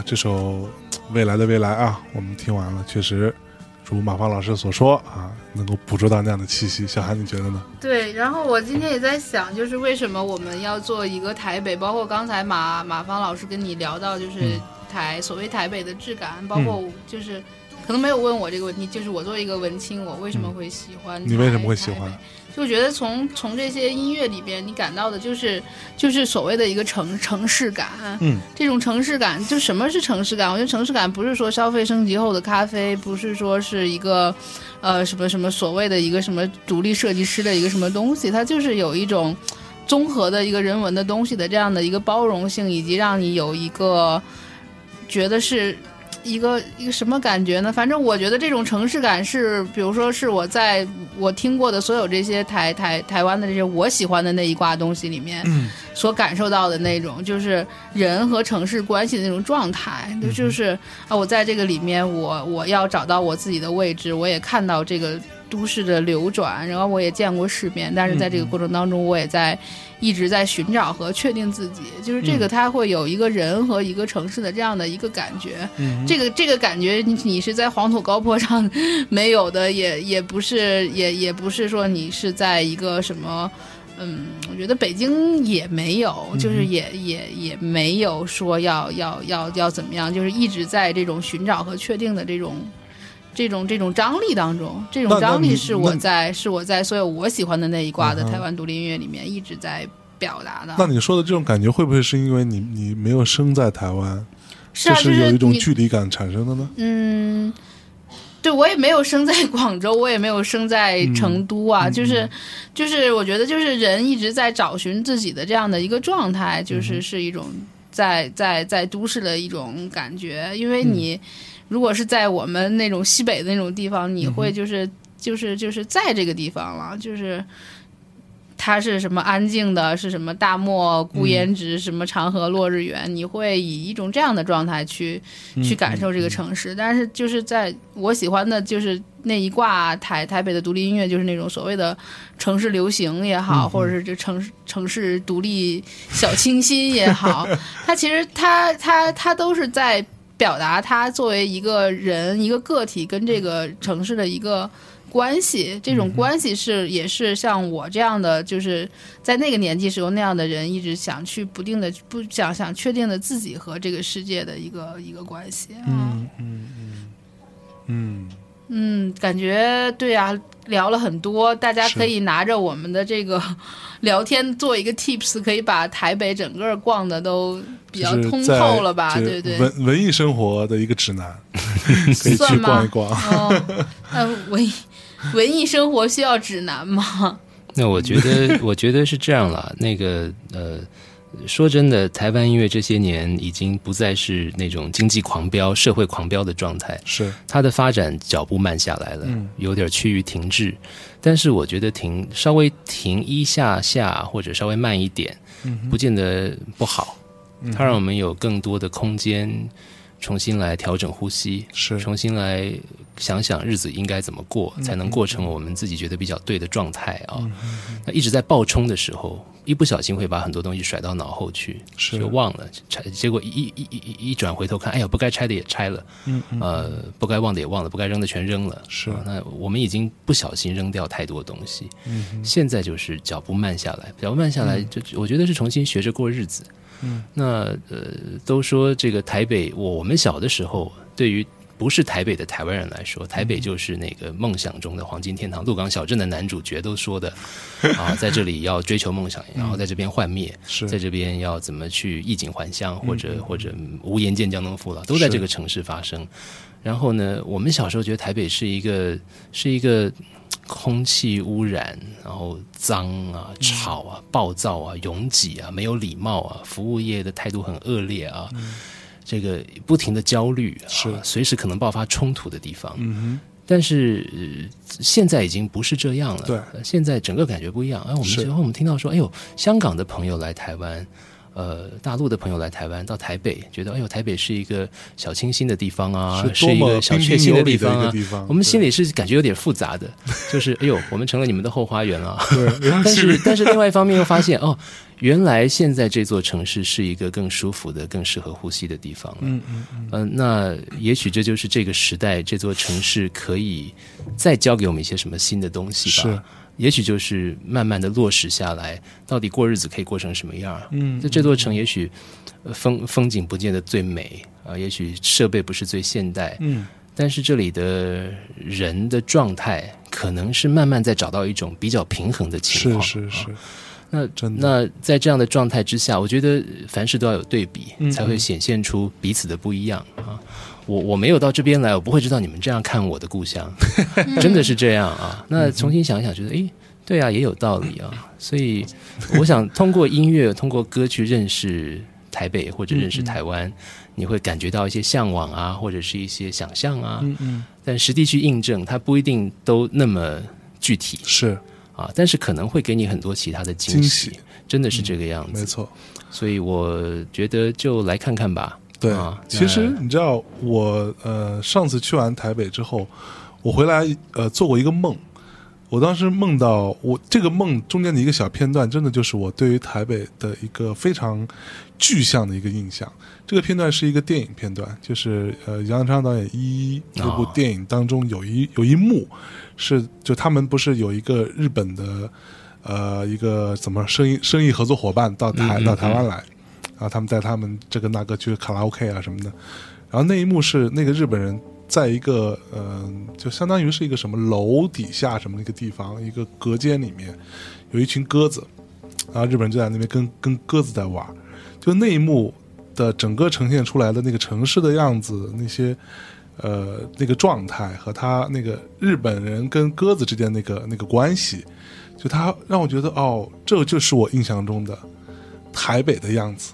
这首《未来的未来》啊，我们听完了，确实如马芳老师所说啊，能够捕捉到那样的气息。小韩，你觉得呢？对，然后我今天也在想，就是为什么我们要做一个台北，包括刚才马马芳老师跟你聊到，就是嗯台、所谓台北的质感，包括就是。可能没有问我这个问题，就是我作为一个文青，我为什么会喜欢、你为什么会喜欢？就觉得从从这些音乐里边，你感到的就是就是所谓的一个城城市感，嗯，这种城市感，就什么是城市感？我觉得城市感不是说消费升级后的咖啡，不是说是一个，呃，什么什么所谓的一个什么独立设计师的一个什么东西，它就是有一种综合的一个人文的东西的这样的一个包容性，以及让你有一个觉得是。一个一个什么感觉呢？反正我觉得这种城市感是，比如说是我在我听过的所有这些台台台湾的这些我喜欢的那一挂东西里面，嗯。所感受到的那种，就是人和城市关系的那种状态，就就是啊，我在这个里面，我我要找到我自己的位置，我也看到这个都市的流转，然后我也见过世面，但是在这个过程当中，我也在一直在寻找和确定自己，就是这个它会有一个人和一个城市的这样的一个感觉，这个这个感觉你你是在黄土高坡上 没有的，也也不是也也不是说你是在一个什么。嗯，我觉得北京也没有，就是也也也没有说要要要要怎么样，就是一直在这种寻找和确定的这种这种这种张力当中，这种张力是我在是我在所有我喜欢的那一挂的台湾独立音乐里面一直在表达的。那你说的这种感觉，会不会是因为你你没有生在台湾，是啊，就是有一种距离感产生的呢？嗯，对我也没有生在广州，我也没有生在成都啊，嗯就是就是我觉得就是人一直在找寻自己的这样的一个状态，嗯就是是一种在在在都市的一种感觉，因嗯为你如果是在我们那种西北的那种地方，你嗯会就是就是就是在这个地方了，就是。它是什么安静的？是什么大漠孤烟直？什么长河落日圆？你会以一种这样的状态去去感受这个城市。但是就是在我喜欢的，就是那一挂台台北的独立音乐，就是那种所谓的城市流行也好，或者是这城市城市独立小清新也好，它其实它它它都是在表达他作为一个人一个个体跟这个城市的一个。关系，这种关系是也是像我这样的，就是在那个年纪时候那样的人，一直想去不定的不想想确定的自己和这个世界的一个一个关系嗯嗯嗯，嗯，感觉对啊，聊了很多，大家可以拿着我们的这个 聊天做一个 tips，可以把台北整个逛的都比较通透了吧？对对，文文艺生活的一个指南，可以去算吗逛一逛。哦，那文艺文艺生活需要指南吗？那我觉得，我觉得是这样了。那个呃，说真的，台湾音乐这些年已经不再是那种经济狂飙、社会狂飙的状态，是，它的发展脚步慢下来了，嗯有点趋于停滞。但是我觉得停稍微停一下下，或者稍微慢一点，嗯不见得不好。嗯它让我们有更多的空间，重新来调整呼吸，是重新来想想日子应该怎么过，才能过成我们自己觉得比较对的状态啊。那一直在暴冲的时候，一不小心会把很多东西甩到脑后去，是。就忘了拆，结果一一一一转回头看，哎呀，不该拆的也拆了，呃，不该忘的也忘了，不该扔的全扔了，是。啊那我们已经不小心扔掉太多东西，嗯现在就是脚步慢下来，脚步慢下来，就我觉得是重新学着过日子。嗯，那呃，都说这个台北，我我们小的时候，对于不是台北的台湾人来说，台北就是那个梦想中的黄金天堂。鹿港小镇的男主角都说的 啊，在这里要追求梦想，然后在这边幻灭，是。在这边要怎么去衣锦还乡，或者或者无颜见江东父老，都在这个城市发生。然后呢，我们小时候觉得台北是一个是一个空气污染，然后脏啊、吵啊、暴躁啊、拥挤啊、没有礼貌啊，服务业的态度很恶劣啊，这个不停的焦虑啊，是随时可能爆发冲突的地方。嗯哼但是、呃现在已经不是这样了。对呃现在整个感觉不一样。哎，我们是之后我们听到说，哎呦，香港的朋友来台湾。呃，大陆的朋友来台湾，到台北，觉得哎呦，台北是一个小清新的地方啊，是是一个小彬确幸的地方啊。地方我们心里是感觉有点复杂的，就是哎呦，我们成了你们的后花园了。但是但是另外一方面又发现哦，原来现在这座城市是一个更舒服的、更适合呼吸的地方了。嗯嗯嗯，呃、那也许这就是这个时代这座城市可以再教给我们一些什么新的东西吧。是，也许就是慢慢的落实下来，到底过日子可以过成什么样？嗯这这座城也许呃风风景不见得最美啊、也许设备不是最现代，嗯但是这里的人的状态可能是慢慢在找到一种比较平衡的情是况。是是是，那真的那在这样的状态之下，我觉得凡事都要有对比，嗯才会显现出彼此的不一样啊。我我没有到这边来，我不会知道你们这样看我的故乡，真的是这样啊。那重新想一想，觉得诶，对啊，也有道理啊。所以我想通过音乐，通过歌去认识台北或者认识台湾，你会感觉到一些向往啊，或者是一些想象啊。嗯嗯但实地去印证，它不一定都那么具体是啊，但是可能会给你很多其他的惊惊喜，真的是这个样子。没错。所以我觉得就来看看吧。对，啊其实你知道，我呃上次去完台北之后，我回来呃做过一个梦。我当时梦到我这个梦中间的一个小片段，真的就是我对于台北的一个非常具象的一个印象。这个片段是一个电影片段，就是呃杨德昌导演《一一》那部哦电影当中有一有一幕是就他们不是有一个日本的呃一个怎么生意生意合作伙伴到台、嗯嗯到台湾来，然后他们带他们这个那个去卡拉 OK 啊什么的，然后那一幕是那个日本人在一个呃就相当于是一个什么楼底下什么的一个地方一个隔间里面有一群鸽子，然后日本人就在那边跟跟鸽子在玩，就那一幕的整个呈现出来的那个城市的样子，那些呃那个状态和他那个日本人跟鸽子之间那个那个关系，就他让我觉得哦，这就是我印象中的台北的样子，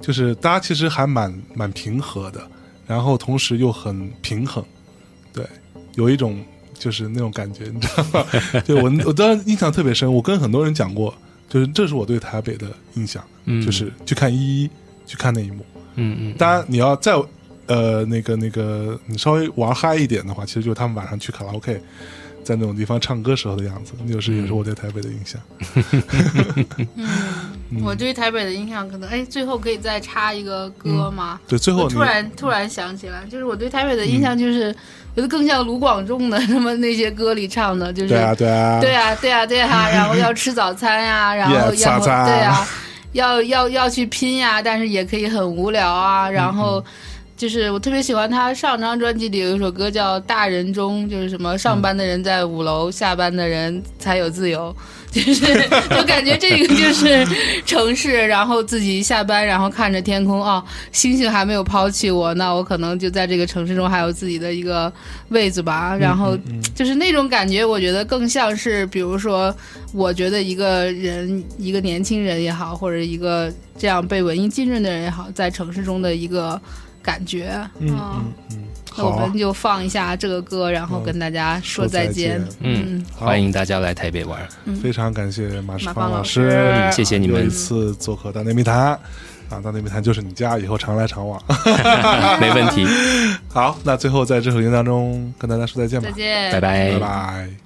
就是大家其实还蛮蛮平和的，然后同时又很平衡，对，有一种就是那种感觉，你知道吗？对我我当时印象特别深，我跟很多人讲过，就是这是我对台北的印象，嗯就是去看一一，去看那一幕。嗯嗯，当然，你要再呃那个那个，你稍微玩嗨一点的话，其实就是他们晚上去卡拉 OK，在那种地方唱歌时候的样子，就是也是我对台北的印象。嗯，我对台北的印象可能，哎，最后可以再插一个歌吗？对，最后突然突然想起来，就是我对台北的印象就是，我觉得更像卢广仲的什么那些歌里唱的，就是对啊对啊对啊对啊对啊，然后要吃早餐呀，然后要对啊，要要要去拼呀，但是也可以很无聊啊，然后。就是我特别喜欢他上张专辑里有一首歌叫《大人中》，就是什么上班的人在五楼，下班的人才有自由。就是我感觉这个就是城市，然后自己下班，然后看着天空哦，星星还没有抛弃我，那我可能就在这个城市中还有自己的一个位子吧。然后就是那种感觉，我觉得更像是，比如说，我觉得一个人，一个年轻人也好，或者一个这样被文艺浸润的人也好，在城市中的一个感觉。嗯嗯嗯那我们，就放一下这个歌，然后跟大家说再见。嗯，欢迎大家来台北玩。非常感谢马世马芳老师，嗯谢谢你们又一次做客大内密谈。啊，大内密谈就是你家，以后常来常往。没问题，好，那最后在这首音当中跟大家说再见吧。再，见，拜拜。拜拜。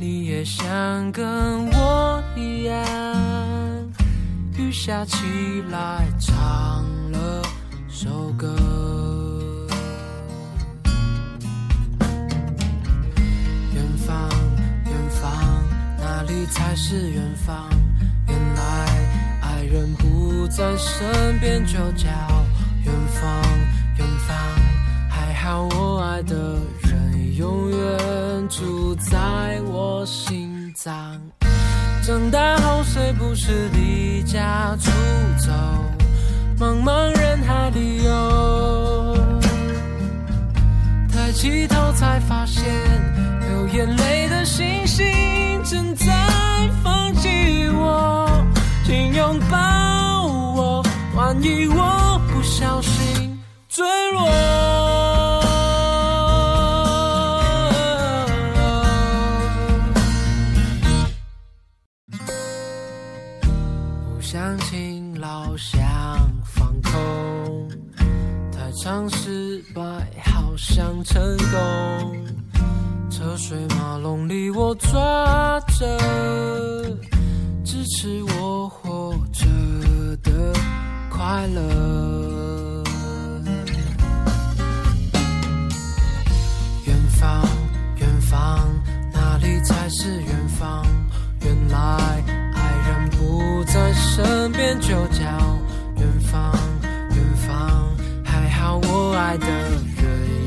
你也想跟我一样，雨下起来唱。了首歌，远方，远方，哪里才是远方？原来爱人不在身边，就叫远方，远方。还好我爱的人永远住在我心脏。长大后谁不是离家出走？茫茫人海里游，抬起头才发现，流眼泪的星星正在放弃我。请拥抱我，万一我不小心坠落。想成功，车水马龙里我抓着支持我活着的快乐。远方，远方，哪里才是远方？原来爱人不在身边，就叫远方。远方，还好我爱的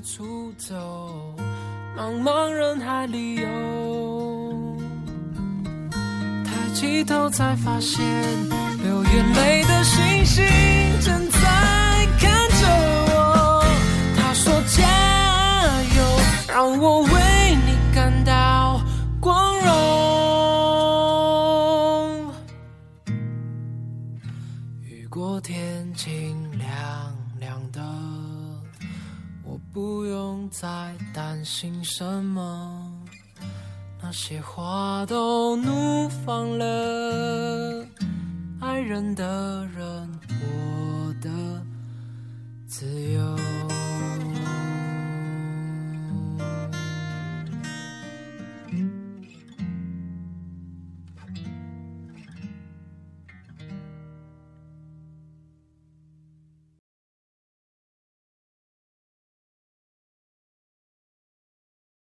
出走，茫茫人海里游，抬起头才发现，流眼泪的星星正在看着我。他说加油，让我为你感到不用再担心什么，那些花都怒放了，爱人的人活得自由。